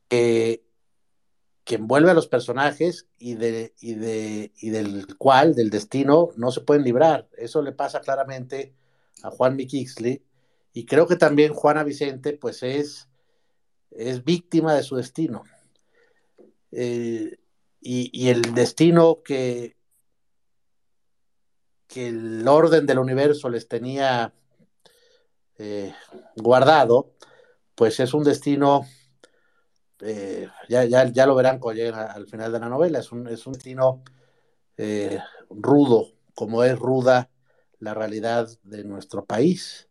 C: que, que envuelve a los personajes y, y, y del cual, del destino, no se pueden librar. Eso le pasa claramente a Juan Mikixley y creo que también Juana Vicente, pues es, es víctima de su destino. Eh, y, y, el destino que, que el orden del universo les tenía eh, guardado, pues es un destino eh, ya, ya, ya, lo verán cuando lleguen al final de la novela, es un, es un destino eh, rudo, como es ruda la realidad de nuestro país.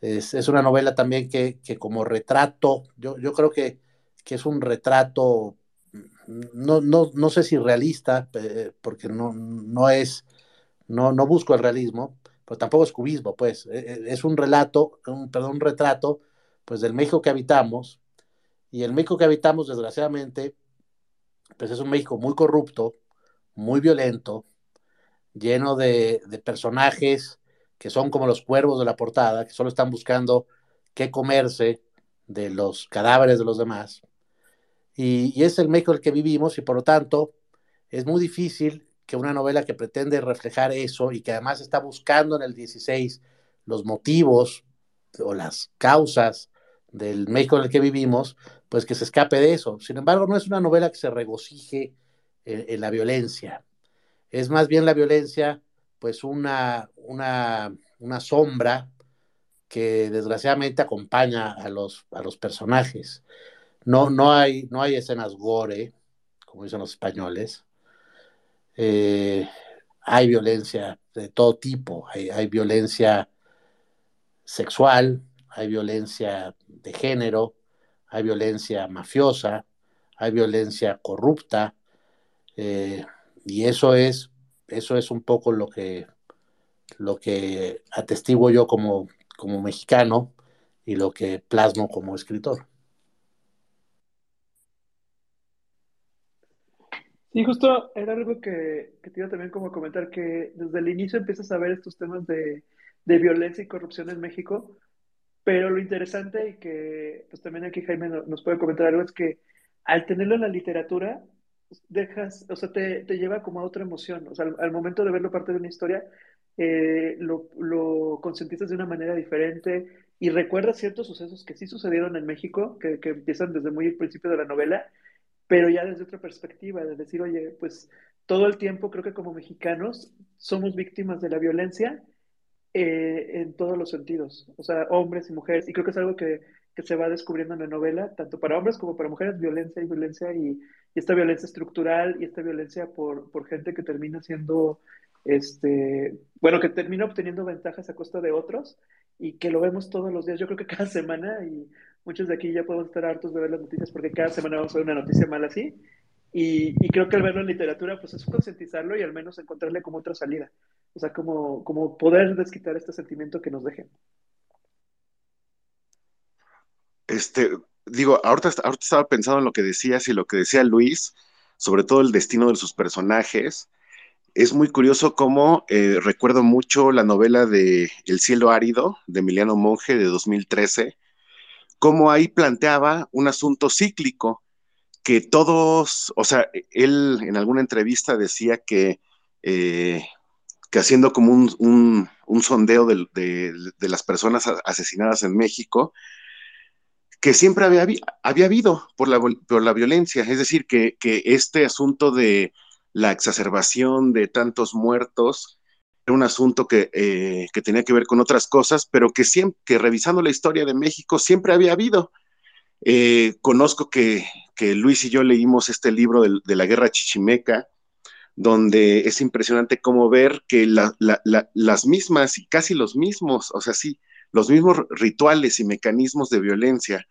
C: Es, es una novela también que, que como retrato, yo, yo creo que, que, es un retrato, no, no, no sé si realista, porque no, no es, no, no busco el realismo, pero tampoco es cubismo, pues, es un relato, un, perdón, un retrato, pues del México que habitamos, y el México que habitamos, desgraciadamente, pues es un México muy corrupto, muy violento, lleno de, personajes que son como los cuervos de la portada, que solo están buscando qué comerse de los cadáveres de los demás. Y, y es el México el que vivimos y por lo tanto es muy difícil que una novela que pretende reflejar eso y que además está buscando en el 16 los motivos o las causas del México en el que vivimos, pues que se escape de eso. Sin embargo, no es una novela que se regocije en, la violencia. Es más bien la violencia, pues una, una, una sombra que desgraciadamente acompaña a los, a los personajes. No, no, hay, no hay escenas gore, como dicen los españoles. Eh, hay violencia de todo tipo. Hay, hay violencia sexual, hay violencia de género, hay violencia mafiosa, hay violencia corrupta, eh, y eso es, eso es un poco lo que, lo que atestiguo yo como, como mexicano y lo que plasmo como escritor.
B: Sí, justo era algo que, que, te iba también como a comentar, que desde el inicio empiezas a ver estos temas de, de violencia y corrupción en México, pero lo interesante y que pues también aquí Jaime nos puede comentar algo es que al tenerlo en la literatura, dejas, o sea, te, te lleva como a otra emoción. O sea, al, al, momento de verlo parte de una historia, eh, lo, lo consentiste de una manera diferente y recuerdas ciertos sucesos que sí sucedieron en México, que, que empiezan desde muy el principio de la novela, pero ya desde otra perspectiva, de decir, oye, pues todo el tiempo creo que como mexicanos somos víctimas de la violencia eh, en todos los sentidos, o sea, hombres y mujeres, y creo que es algo que, que, se va descubriendo en la novela, tanto para hombres como para mujeres, violencia y violencia, y, y esta violencia estructural y esta violencia por, por, gente que termina siendo, este, bueno, que termina obteniendo ventajas a costa de otros, y que lo vemos todos los días, yo creo que cada semana, y muchos de aquí ya podemos estar hartos de ver las noticias porque cada semana vamos a ver una noticia mala así, Y, creo que al verlo en literatura, pues es concientizarlo y al menos encontrarle como otra salida. O sea, como, como poder desquitar este sentimiento que nos dejen.
D: Este, digo, ahorita, ahorita estaba pensando en lo que decías y lo que decía Luis, sobre todo el destino de sus personajes. Es muy curioso cómo eh, recuerdo mucho la novela de El cielo árido de Emiliano Monge de 2013, cómo ahí planteaba un asunto cíclico, que todos, o sea, él en alguna entrevista decía que, eh, que haciendo como un, sondeo de, las personas asesinadas en México, que siempre había, había habido por la, por la violencia, es decir, que, que este asunto de la exacerbación de tantos muertos era un asunto que, eh, que, tenía que ver con otras cosas, pero que siempre, que revisando la historia de México siempre había habido. Eh, conozco que, Luis y yo leímos este libro de, la guerra chichimeca, donde es impresionante cómo ver que la, la, las mismas y casi los mismos, o sea, sí, los mismos rituales y mecanismos de violencia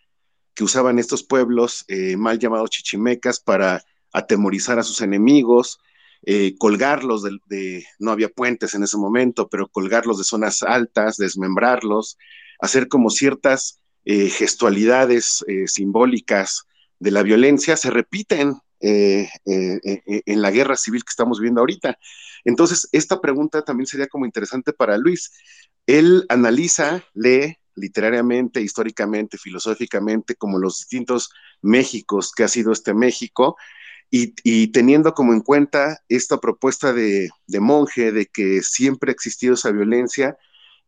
D: que usaban estos pueblos eh, mal llamados chichimecas para atemorizar a sus enemigos, eh, colgarlos de, no había puentes en ese momento, pero colgarlos de zonas altas, desmembrarlos, hacer como ciertas eh, gestualidades eh, simbólicas de la violencia, se repiten en la guerra civil que estamos viviendo ahorita. Entonces, esta pregunta también sería como interesante para Luis. Él analiza, lee literariamente, históricamente, filosóficamente, como los distintos Méxicos que ha sido este México, y, teniendo como en cuenta esta propuesta de, monje de que siempre ha existido esa violencia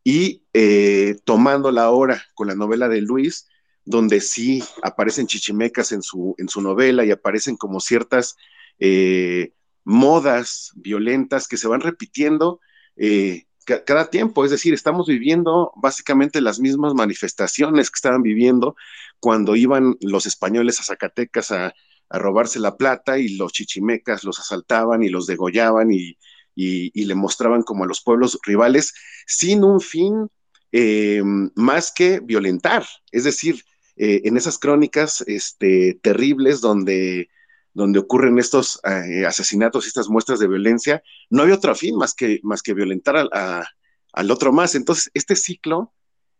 D: y eh, tomándola ahora con la novela de Luis, donde sí aparecen chichimecas en su, en su novela y aparecen como ciertas eh, modas violentas que se van repitiendo eh, cada tiempo, es decir, estamos viviendo básicamente las mismas manifestaciones que estaban viviendo cuando iban los españoles a Zacatecas a, robarse la plata y los chichimecas los asaltaban y los degollaban y, le mostraban como a los pueblos rivales sin un fin eh, más que violentar. Es decir, eh, en esas crónicas este, terribles donde donde ocurren estos eh, asesinatos y estas muestras de violencia, no hay otro fin más que, más que violentar al otro más. Entonces, este ciclo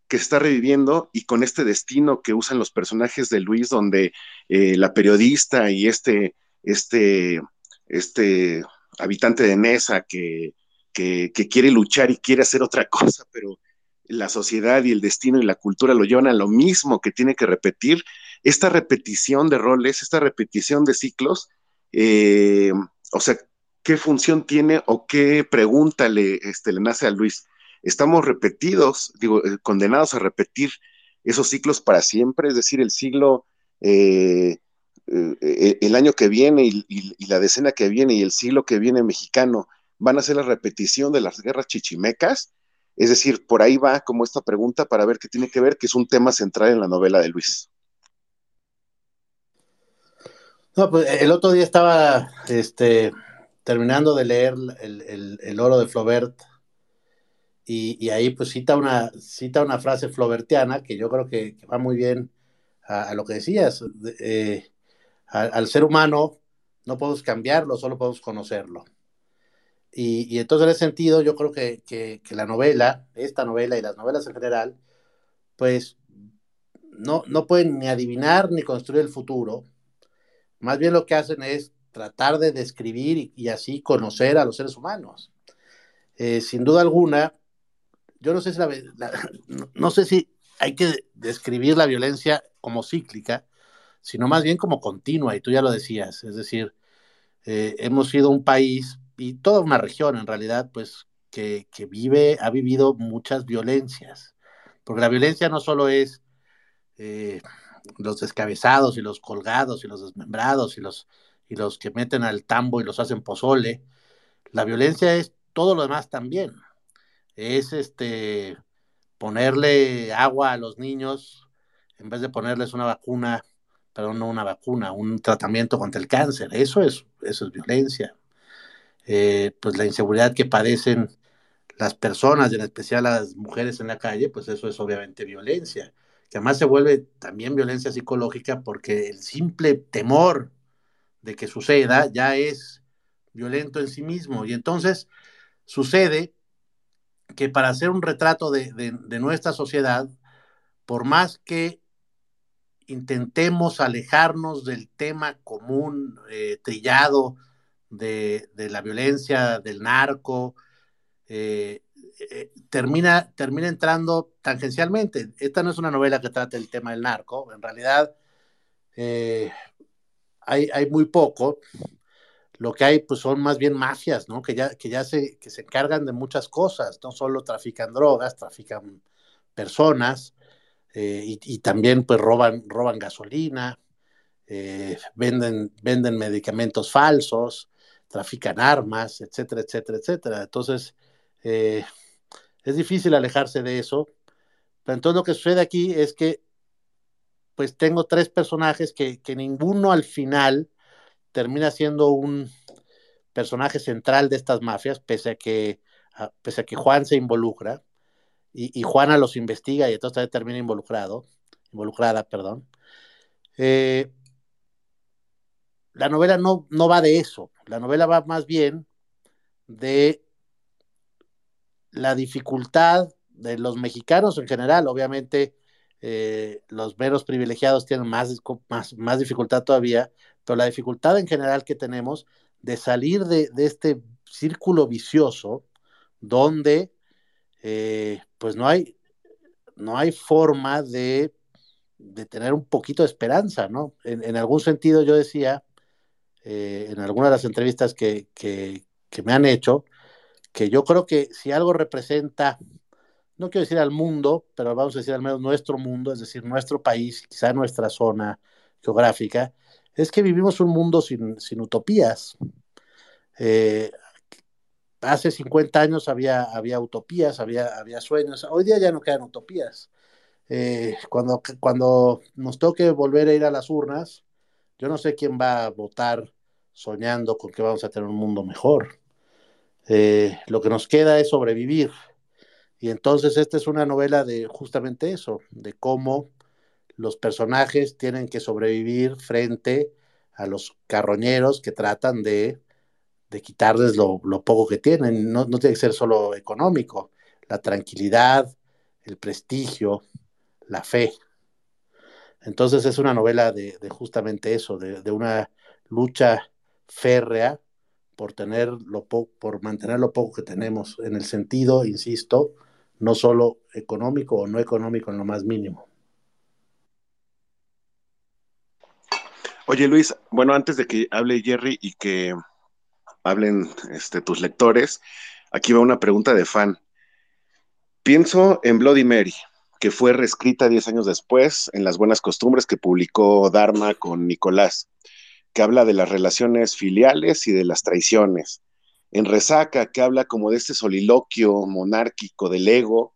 D: que se está reviviendo y con este destino que usan los personajes de Luis, donde la periodista y este, este, este habitante de Nesa que, que, quiere luchar y quiere hacer otra cosa, pero la sociedad y el destino y la cultura lo llevan a lo mismo que tiene que repetir, esta repetición de roles, esta repetición de ciclos, eh, o sea, ¿qué función tiene o qué pregunta le, este, le nace a Luis? Estamos repetidos, digo, eh, condenados a repetir esos ciclos para siempre, es decir, el siglo, eh, el año que viene y, la decena que viene y el siglo que viene mexicano van a ser la repetición de las guerras chichimecas. Es decir, por ahí va como esta pregunta para ver qué tiene que ver, que es un tema central en la novela de Luis.
C: No, pues el otro día estaba este, terminando de leer el, oro de Flaubert y, ahí pues cita una, cita una frase flobertiana que yo creo que, va muy bien a, lo que decías. Eh, al ser humano no podemos cambiarlo, solo podemos conocerlo. Y, entonces en ese sentido yo creo que, que, la novela, esta novela y las novelas en general, pues no, no pueden ni adivinar ni construir el futuro, más bien lo que hacen es tratar de describir y, así conocer a los seres humanos. Eh, sin duda alguna, yo no sé si, no, sé si hay que describir la violencia como cíclica, sino más bien como continua, y tú ya lo decías, es decir, eh, hemos sido un país y toda una región en realidad, pues, que, que, vive, ha vivido muchas violencias, porque la violencia no solo es eh, los descabezados y los colgados y los desmembrados y los, y los que meten al tambo y los hacen pozole. La violencia es todo lo demás también. Es este ponerle agua a los niños en vez de ponerles una vacuna, perdón, no una vacuna, un tratamiento contra el cáncer. Eso es, eso es violencia. Eh, pues la inseguridad que padecen las personas, en especial las mujeres en la calle, pues eso es obviamente violencia que además se vuelve también violencia psicológica porque el simple temor de que suceda ya es violento en sí mismo. Y entonces sucede que para hacer un retrato de, nuestra sociedad, por más que intentemos alejarnos del tema común, eh, trillado de, la violencia, del narco, eh, eh, termina, termina entrando tangencialmente. Esta no es una novela que trate el tema del narco, en realidad hay, hay, muy poco. Lo que hay pues son más bien mafias, ¿no? Que ya, que ya se, que se encargan de muchas cosas, no solo trafican drogas, trafican personas eh, y, también pues roban, roban gasolina, eh, venden, venden medicamentos falsos, trafican armas, etcétera, etcétera, etcétera. Entonces, eh, es difícil alejarse de eso. Pero entonces lo que sucede aquí es que pues tengo tres personajes que, que ninguno al final termina siendo un personaje central de estas mafias, pese a que, pese a que Juan se involucra y, Juana los investiga y entonces termina involucrado, involucrada, perdón. Eh, la novela no, no va de eso, la novela va más bien de la dificultad de los mexicanos en general, obviamente eh, los menos privilegiados tienen más, más, más dificultad todavía, pero la dificultad en general que tenemos de salir de, este círculo vicioso donde eh, pues no hay, no hay forma de, tener un poquito de esperanza, ¿no? En, algún sentido yo decía, eh, en algunas de las entrevistas que, que, me han hecho, que yo creo que si algo representa, no quiero decir al mundo, pero vamos a decir al menos nuestro mundo, es decir, nuestro país, quizá nuestra zona geográfica, es que vivimos un mundo sin, utopías. Eh, hace 50 años había, había utopías, había, había sueños, hoy día ya no quedan utopías. Eh, cuando, cuando nos toque volver a ir a las urnas, yo no sé quién va a votar soñando con que vamos a tener un mundo mejor. Eh, lo que nos queda es sobrevivir. Y entonces esta es una novela de justamente eso, de cómo los personajes tienen que sobrevivir frente a los carroñeros que tratan de, quitarles lo, poco que tienen. No, tiene que ser solo económico, la tranquilidad, el prestigio, la fe. Entonces es una novela de, justamente eso, de, una lucha férrea por tener lo por mantener lo poco que tenemos, en el sentido, insisto, no solo económico o no económico en lo más mínimo.
D: Oye Luis, bueno, antes de que hable Jerry y que hablen este, tus lectores, aquí va una pregunta de fan. Pienso en Bloody Mary, que fue reescrita 10 años después en Las Buenas Costumbres que publicó Dharma con Nicolás, que habla de las relaciones filiales y de las traiciones. En Resaca, que habla como de este soliloquio monárquico del ego.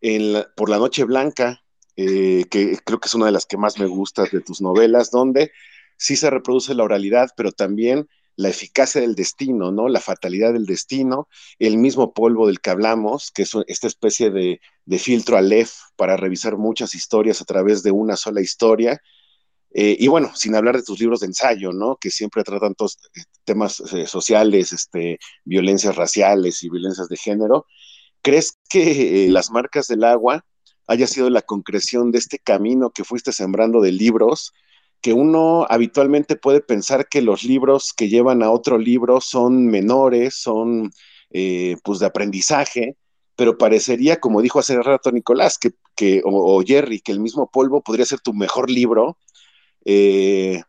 D: En por la Noche Blanca, eh, que creo que es una de las que más me gustas de tus novelas, donde sí se reproduce la oralidad, pero también la eficacia del destino, ¿no? La fatalidad del destino, el mismo polvo del que hablamos, que es esta especie de, filtro Aleph para revisar muchas historias a través de una sola historia. Eh, y bueno, sin hablar de tus libros de ensayo, ¿no? Que siempre tratan todos eh, temas eh, sociales, este, violencias raciales y violencias de género. ¿Crees que las marcas del agua haya sido la concreción de este camino que fuiste sembrando de libros que uno habitualmente puede pensar que los libros que llevan a otro libro son menores, son eh, pues de aprendizaje, pero parecería, como dijo hace rato Nicolás, que, o, Jerry, que el mismo polvo podría ser tu mejor libro, eh,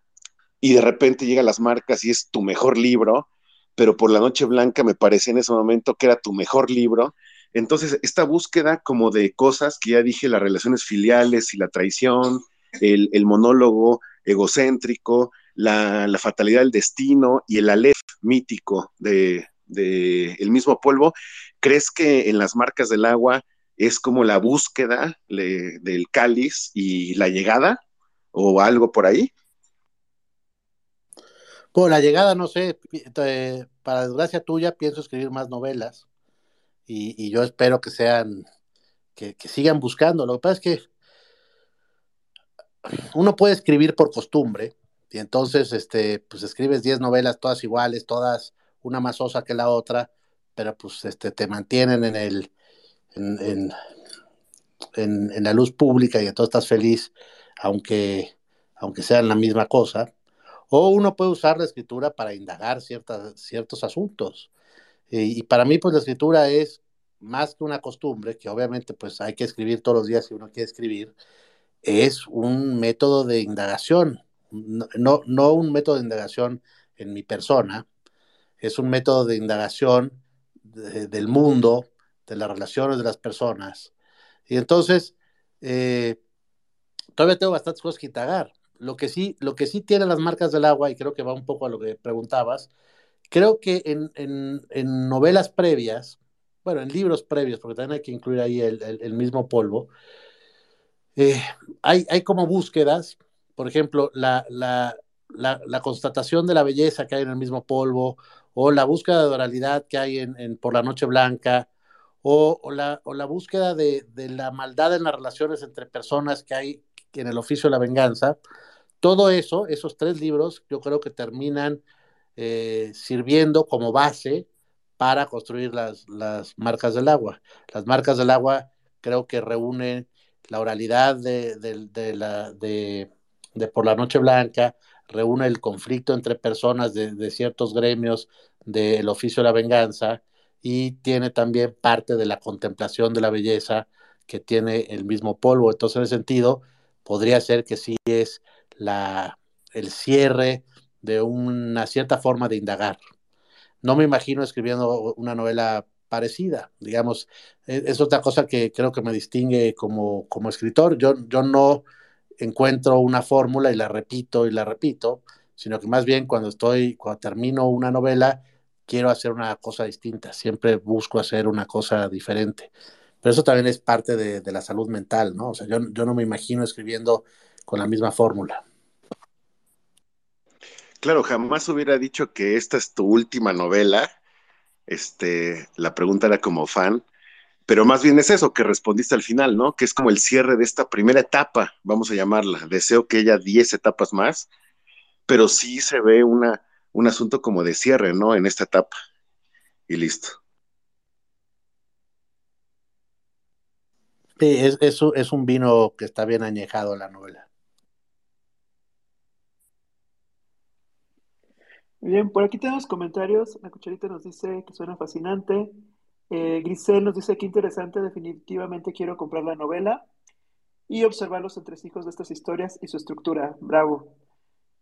D: y de repente llega las marcas y es tu mejor libro, pero por la Noche Blanca me parecía en ese momento que era tu mejor libro. Entonces, esta búsqueda como de cosas que ya dije, las relaciones filiales y la traición, el, el monólogo, egocéntrico, la, fatalidad del destino y el alef mítico de, el mismo polvo, ¿crees que en las marcas del agua es como la búsqueda del cáliz y la llegada o algo por ahí?
C: Bueno, la llegada, no sé, para desgracia tuya pienso escribir más novelas y, yo espero que sean, que, que, sigan buscando. Lo que pasa es que uno puede escribir por costumbre y entonces, este, pues escribes 10 novelas todas iguales, todas una más osa que la otra, pero pues este, te mantienen en el, en, en, la luz pública y entonces estás feliz, aunque, aunque sean la misma cosa. O uno puede usar la escritura para indagar ciertas, ciertos asuntos. Y, y, para mí, pues la escritura es más que una costumbre, que obviamente pues hay que escribir todos los días si uno quiere escribir, es un método de indagación, no, no un método de indagación en mi persona, es un método de indagación del mundo, de las relaciones de las personas. Y entonces, eh, todavía tengo bastantes cosas que indagar. Lo que sí, lo que sí tiene las marcas del agua, y creo que va un poco a lo que preguntabas, creo que en, en, novelas previas, bueno, en libros previos, porque también hay que incluir ahí el, el, mismo polvo, eh, hay, como búsquedas, por ejemplo, la, la, la, la, constatación de la belleza que hay en el mismo polvo, o la búsqueda de oralidad que hay en, Por la Noche Blanca, o, la, o la, búsqueda de, de, la maldad en las relaciones entre personas que hay en el oficio de la venganza, todo eso, esos tres libros, yo creo que terminan eh, sirviendo como base para construir las, las, marcas del agua. Las marcas del agua creo que reúnen la oralidad de, de la, de, Por la Noche Blanca, reúne el conflicto entre personas de, ciertos gremios del oficio de la venganza y tiene también parte de la contemplación de la belleza que tiene el mismo polvo. Entonces, en ese sentido, podría ser que sí es la, el cierre de una cierta forma de indagar. No me imagino escribiendo una novela parecida, digamos, e, es, otra cosa que creo que me distingue como, como escritor. Yo, yo no encuentro una fórmula y la repito y la repito, sino que más bien cuando estoy, cuando termino una novela, quiero hacer una cosa distinta, siempre busco hacer una cosa diferente. Pero eso también es parte de, la salud mental, ¿no? O sea, yo, yo no me imagino escribiendo con la misma fórmula.
D: Claro, jamás hubiera dicho que esta es tu última novela. Este, la pregunta era como fan, pero más bien es eso que respondiste al final, ¿no? Que es como el cierre de esta primera etapa, vamos a llamarla. Deseo que haya 10 etapas más, pero sí se ve una, un asunto como de cierre, ¿no? En esta etapa. Y listo.
C: Sí, es, es, un vino que está bien añejado la novela.
B: Bien, por aquí tenemos comentarios. La cucharita nos dice que suena fascinante. Eh, Grisel nos dice que interesante, definitivamente quiero comprar la novela y observar los entresijos de estas historias y su estructura. Bravo.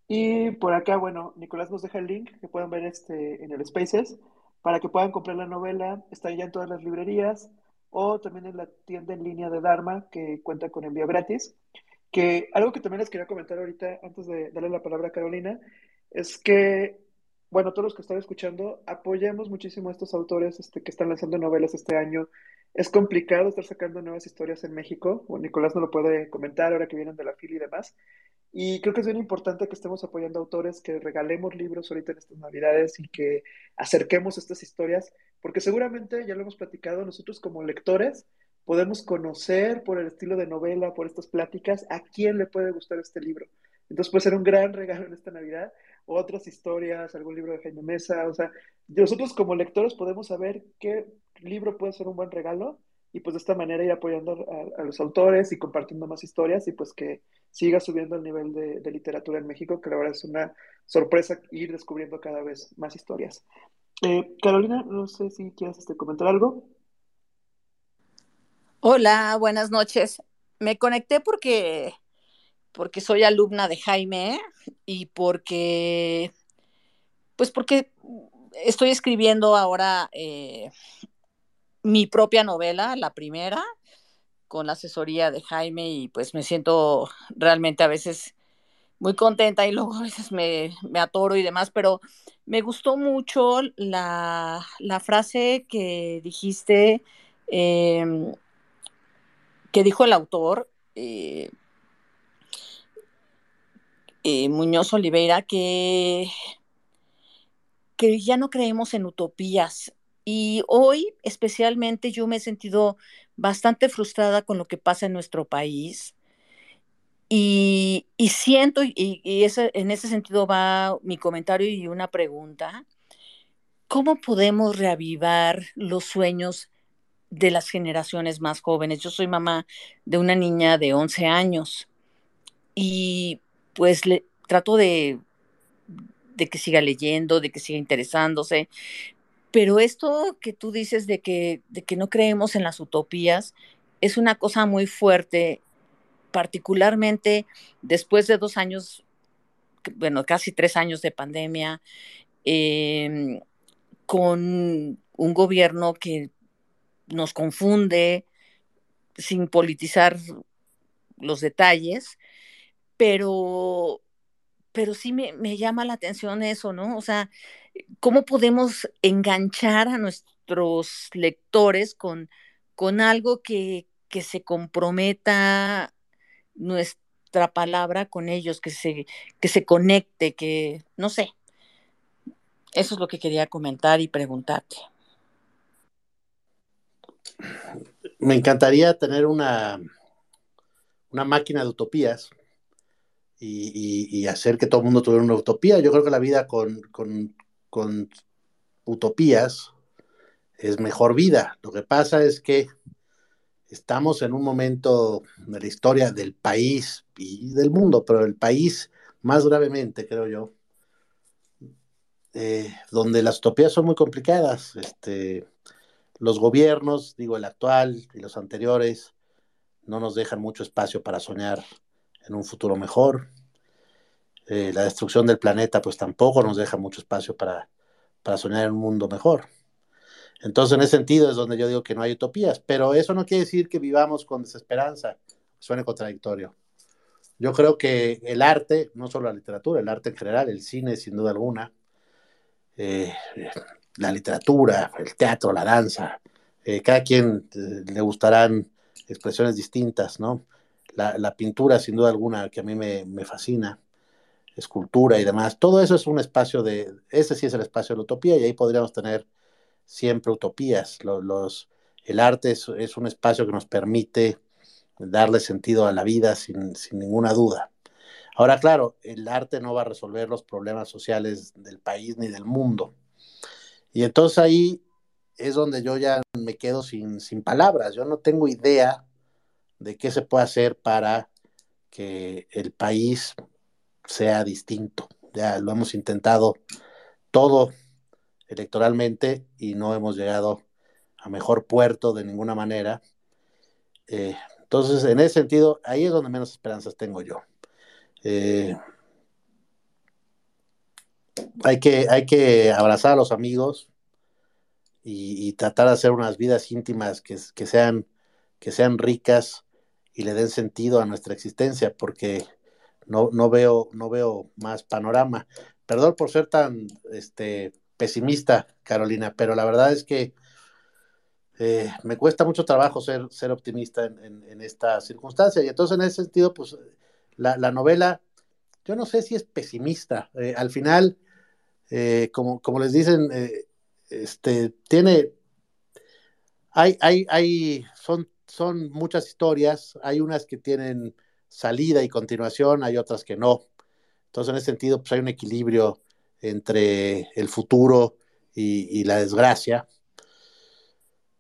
B: Y por acá, bueno, Nicolás nos deja el link que puedan ver este en el Spaces para que puedan comprar la novela. Está ya en todas las librerías o también en la tienda en línea de Dharma que cuenta con envío gratis. Que algo que también les quería comentar ahorita antes de darle la palabra a Carolina es que bueno, todos los que están escuchando, apoyemos muchísimo a estos autores este, que están lanzando novelas este año. Es complicado estar sacando nuevas historias en México. Bueno, Nicolás no lo puede comentar ahora que vienen de la fila y demás. Y creo que es bien importante que estemos apoyando a autores, que regalemos libros ahorita en estas navidades y que acerquemos estas historias, porque seguramente, ya lo hemos platicado, nosotros como lectores podemos conocer por el estilo de novela, por estas pláticas, a quién le puede gustar este libro. Entonces puede ser un gran regalo en esta Navidad otras historias, algún libro de Jaime Mesa, o sea, nosotros como lectores podemos saber qué libro puede ser un buen regalo y pues de esta manera ir apoyando a, los autores y compartiendo más historias y pues que siga subiendo el nivel de, literatura en México, que la verdad es una sorpresa ir descubriendo cada vez más historias. Eh, Carolina, no sé si quieres este, comentar algo.
F: Hola, buenas noches. Me conecté porque porque soy alumna de Jaime y porque, pues porque estoy escribiendo ahora eh, mi propia novela, la primera, con la asesoría de Jaime y pues me siento realmente a veces muy contenta y luego a veces me, atoro y demás, pero me gustó mucho la, frase que dijiste, em, que dijo el autor, eh, eh, Muñoz Oliveira que, que ya no creemos en utopías. Y hoy especialmente yo me he sentido bastante frustrada con lo que pasa en nuestro país. Y, siento, y, en ese sentido va mi comentario y una pregunta, ¿cómo podemos reavivar los sueños de las generaciones más jóvenes? Yo soy mamá de una niña de 11 años y pues le trato de, de que siga leyendo, de que siga interesándose, pero esto que tú dices de que, de que no creemos en las utopías es una cosa muy fuerte, particularmente después de dos años, bueno, casi tres años de pandemia, em, con un gobierno que nos confunde sin politizar los detalles, pero, pero sí me, me llama la atención eso, ¿no? O sea, ¿cómo podemos enganchar a nuestros lectores con, con algo que, que se comprometa nuestra palabra con ellos, que se, que se conecte, que, no sé. Eso es lo que quería comentar y preguntarte.
C: Me encantaría tener una, una máquina de utopías y, hacer que todo el mundo tuviera una utopía. Yo creo que la vida con, con utopías es mejor vida. Lo que pasa es que estamos en un momento de la historia del país y del mundo, pero el país más gravemente, creo yo, eh, donde las utopías son muy complicadas. Este, los gobiernos, digo el actual y los anteriores, no nos dejan mucho espacio para soñar en un futuro mejor. Eh, la destrucción del planeta pues tampoco nos deja mucho espacio para, para soñar en un mundo mejor. Entonces, en ese sentido es donde yo digo que no hay utopías, pero eso no quiere decir que vivamos con desesperanza, suene contradictorio. Yo creo que el arte, no solo la literatura, el arte en general, el cine sin duda alguna, eh, la literatura, el teatro, la danza, eh, cada quien le gustarán expresiones distintas, ¿no? La, pintura sin duda alguna que a mí me, me fascina, escultura y demás. Todo eso es un espacio de, ese sí es el espacio de la utopía y ahí podríamos tener siempre utopías. Los, el arte es, un espacio que nos permite darle sentido a la vida sin, sin ninguna duda. Ahora, claro, el arte no va a resolver los problemas sociales del país ni del mundo. Y entonces ahí es donde yo ya me quedo sin, sin palabras. Yo no tengo idea de qué se puede hacer para que el país sea distinto. Ya lo hemos intentado todo electoralmente y no hemos llegado a mejor puerto de ninguna manera. Eh, entonces, en ese sentido, ahí es donde menos esperanzas tengo yo. Eh, hay, que, hay que abrazar a los amigos y, tratar de hacer unas vidas íntimas que, sean, que sean ricas y le den sentido a nuestra existencia, porque no, no, veo, no veo más panorama. Perdón por ser tan este, pesimista, Carolina, pero la verdad es que eh, me cuesta mucho trabajo ser, ser optimista en, esta circunstancia. Y entonces, en ese sentido, pues la, novela, yo no sé si es pesimista. Eh, al final, eh, como, como les dicen, este, tiene, hay, hay, hay, son, son muchas historias, hay unas que tienen salida y continuación, hay otras que no. Entonces, en ese sentido, pues hay un equilibrio entre el futuro y, la desgracia.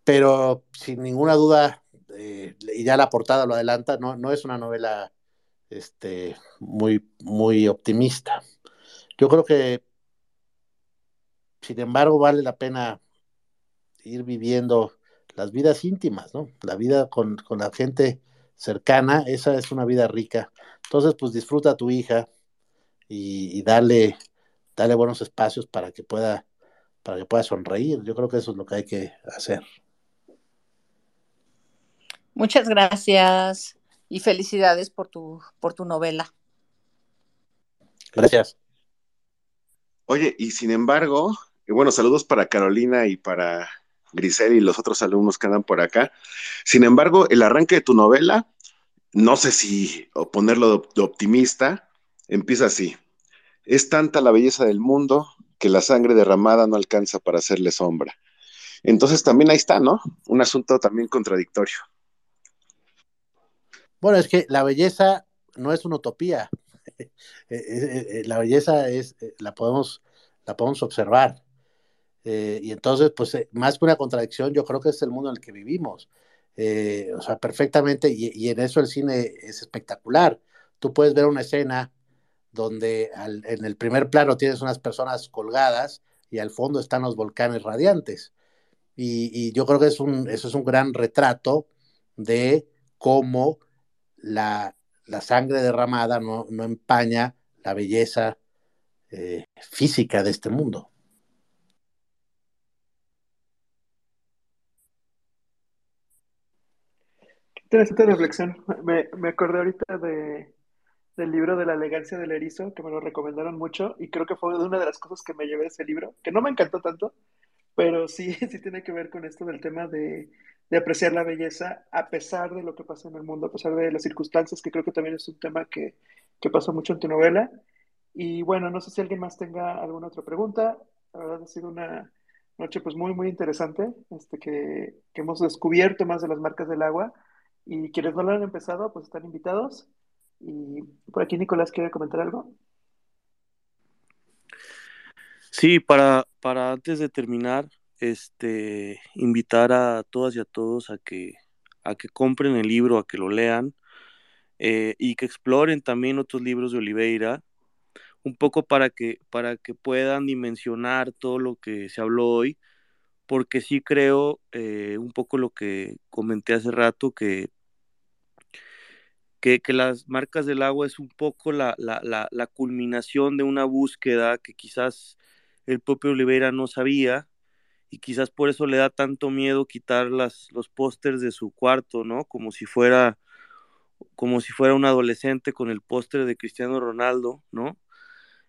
C: Pero sin ninguna duda, eh, y ya la portada lo adelanta, no, no es una novela este, muy, muy optimista. Yo creo que, sin embargo, vale la pena ir viviendo las vidas íntimas, ¿no? La vida con, con la gente cercana, esa es una vida rica. Entonces, pues disfruta a tu hija y, dale, dale buenos espacios para que pueda, para que pueda sonreír. Yo creo que eso es lo que hay que hacer.
F: Muchas gracias y felicidades por tu, por tu novela.
C: Gracias.
D: Oye, y sin embargo, bueno, saludos para Carolina y para Grisel y los otros alumnos que andan por acá. Sin embargo, el arranque de tu novela, no sé si ponerlo de optimista, empieza así. Es tanta la belleza del mundo que la sangre derramada no alcanza para hacerle sombra. Entonces también ahí está, ¿no? Un asunto también contradictorio.
C: Bueno, es que la belleza no es una utopía. *laughs* la belleza es, la podemos, la podemos observar. Y entonces, pues, más que una contradicción, yo creo que es el mundo en el que vivimos. o sea, perfectamente, y, y, en eso el cine es espectacular. Tú puedes ver una escena donde en el primer plano tienes unas personas colgadas y al fondo están los volcanes radiantes. Y, yo creo que es un, eso es un gran retrato de cómo la, sangre derramada no, empaña la belleza eh, física de este mundo.
B: Interesante reflexión. Me, me acordé ahorita de, del libro de la elegancia del erizo, que me lo recomendaron mucho, y creo que fue una de las cosas que me llevé de ese libro, que no me encantó tanto, pero sí, *laughs* sí tiene que ver con esto del tema de, de apreciar la belleza a pesar de lo que pasa en el mundo, a pesar de las circunstancias, que creo que también es un tema que, que pasó mucho en tu novela. Y bueno, no sé si alguien más tenga alguna otra pregunta. La verdad ha sido una noche pues muy, muy interesante, este, que, que hemos descubierto más de las marcas del agua. Y quienes no lo han empezado, pues están invitados. Y por aquí Nicolás quiere comentar algo.
E: Sí, para, para antes de terminar, este, invitar a todas y a todos a que, a que compren el libro, a que lo lean eh, y que exploren también otros libros de Oliveira, un poco para que, para que puedan dimensionar todo lo que se habló hoy, porque sí creo eh, un poco lo que comenté hace rato, que que, las marcas del agua es un poco la, culminación de una búsqueda que quizás el propio Oliveira no sabía y quizás por eso le da tanto miedo quitar las, los pósters de su cuarto, ¿no? Como si fuera como si fuera un adolescente con el póster de Cristiano Ronaldo, ¿no?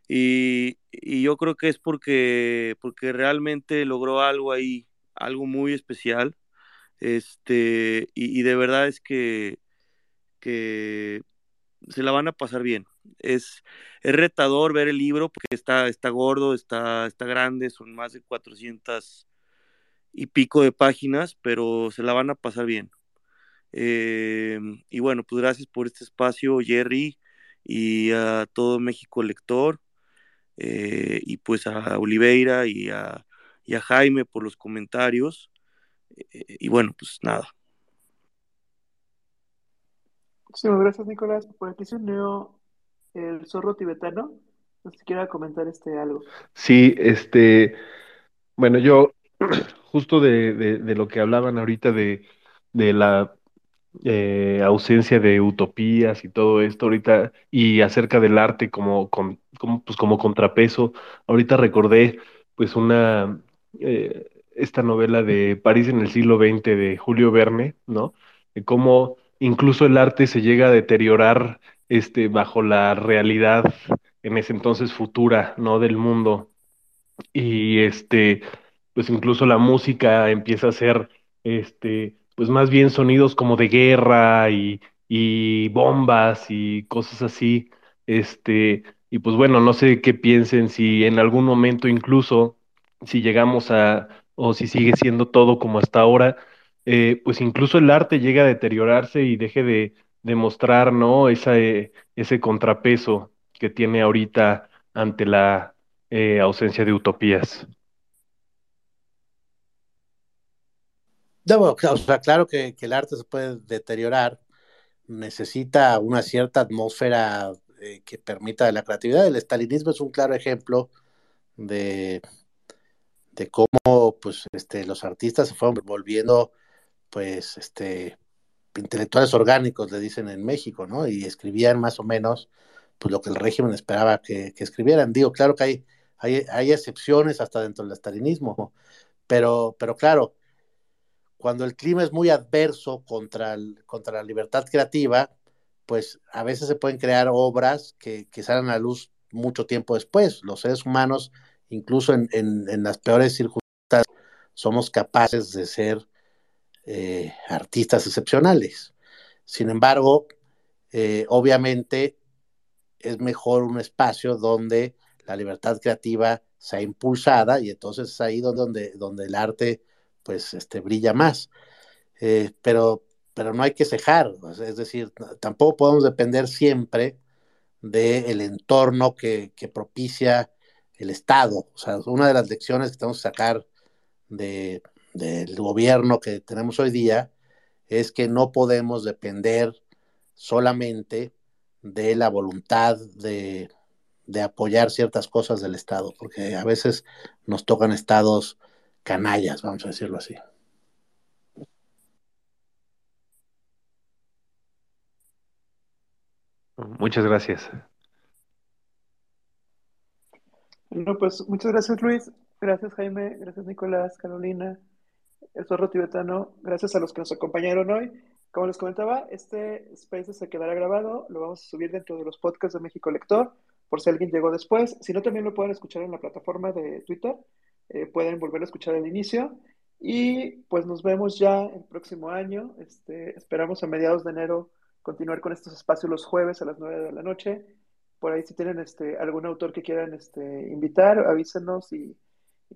E: Y, yo creo que es porque, porque realmente logró algo ahí, algo muy especial. Este, y de verdad es que que se la van a pasar bien. Es, es retador ver el libro porque está, está gordo, está, está grande, son más de 400 y pico de páginas, pero se la van a pasar bien. Eh, y bueno, pues gracias por este espacio, Jerry, y a todo México Lector, eh, y pues a Oliveira y a, y a Jaime por los comentarios. Eh, y bueno, pues nada,
B: Muchísimas gracias, Nicolás. Por aquí se unió el zorro tibetano. No sé si quiera comentar este algo.
G: Sí, este, bueno, yo *clears throat* justo de, de, lo que hablaban ahorita de, de la eh, ausencia de utopías y todo esto ahorita, y acerca del arte como, como, pues como contrapeso, ahorita recordé pues una, eh, esta novela de París en el siglo XX de Julio Verne, ¿no? De cómo incluso el arte se llega a deteriorar este, bajo la realidad en ese entonces futura, ¿no? Del mundo. Y este, pues incluso la música empieza a ser, este, pues más bien sonidos como de guerra y, y bombas y cosas así. Este, y pues bueno, no sé qué piensen si en algún momento incluso, si llegamos a, o si sigue siendo todo como hasta ahora, eh, pues incluso el arte llega a deteriorarse y deje de, mostrar, ¿no? Esa, eh, ese contrapeso que tiene ahorita ante la eh, ausencia de utopías.
C: O sea, claro que, el arte se puede deteriorar, necesita una cierta atmósfera que permita la creatividad. El estalinismo es un claro ejemplo de, de cómo pues, este, los artistas se fueron volviendo pues, este, intelectuales orgánicos, le dicen en México, ¿no? Y escribían más o menos, pues, lo que el régimen esperaba que, escribieran. Digo, claro que hay, hay, hay, excepciones hasta dentro del estalinismo, pero, pero claro, cuando el clima es muy adverso contra, contra la libertad creativa, pues a veces se pueden crear obras que, salen a luz mucho tiempo después. Los seres humanos, incluso en, en las peores circunstancias, somos capaces de ser eh, artistas excepcionales. Sin embargo, eh, obviamente es mejor un espacio donde la libertad creativa sea impulsada y entonces es ahí donde, donde el arte pues este, brilla más. Eh, pero pero no hay que cejar, es decir, tampoco podemos depender siempre del entorno que, que, propicia el Estado. O sea, una de las lecciones que tenemos que sacar de, del gobierno que tenemos hoy día es que no podemos depender solamente de la voluntad de, de apoyar ciertas cosas del Estado, porque a veces nos tocan estados canallas, vamos a decirlo así.
G: Muchas gracias.
B: Bueno, pues muchas gracias Luis, gracias Jaime, gracias Nicolás, Carolina, el zorro tibetano, gracias a los que nos acompañaron hoy. Como les comentaba, este space se quedará grabado, lo vamos a subir dentro de los podcasts de México Lector, por si alguien llegó después. Si no, también lo pueden escuchar en la plataforma de Twitter, eh, pueden volver a escuchar el inicio. Y pues nos vemos ya el próximo año. Este, esperamos a mediados de enero continuar con estos espacios los jueves a las 9 de la noche. Por ahí si tienen este, algún autor que quieran este, invitar, avísenos y,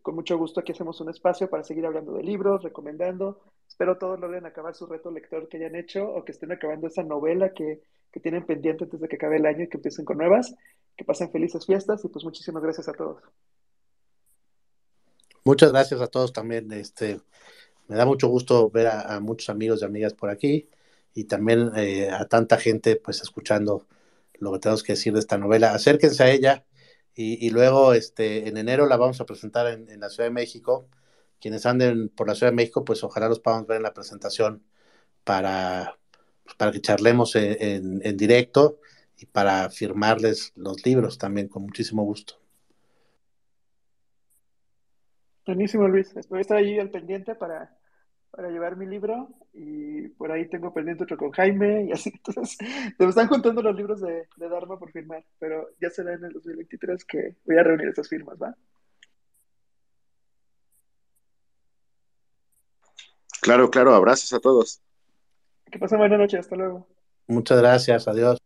B: con mucho gusto aquí hacemos un espacio para seguir hablando de libros, recomendando. Espero todos logren acabar su reto lector que hayan hecho o que estén acabando esa novela que, que tienen pendiente antes de que acabe el año y que empiecen con nuevas. Que pasen felices fiestas y pues muchísimas gracias a todos.
C: Muchas gracias a todos también. Este, me da mucho gusto ver a, muchos amigos y amigas por aquí y también eh, a tanta gente pues escuchando lo que tenemos que decir de esta novela. Acérquense a ella y, luego este, en enero la vamos a presentar en, la Ciudad de México. Quienes anden por la Ciudad de México, pues ojalá los podamos ver en la presentación para, pues, para que charlemos en, en directo y para firmarles los libros también con muchísimo gusto.
B: Buenísimo, Luis. Voy a estar allí al pendiente para, para llevar mi libro y por ahí tengo pendiente otro con Jaime y así. *laughs* Entonces, se me están juntando los libros de, de Dharma por firmar, pero ya será en el 2023 que voy a reunir esas firmas, ¿va?
D: Claro, claro, abrazos a todos.
B: Que pasen buena noche, hasta luego.
C: Muchas gracias, adiós.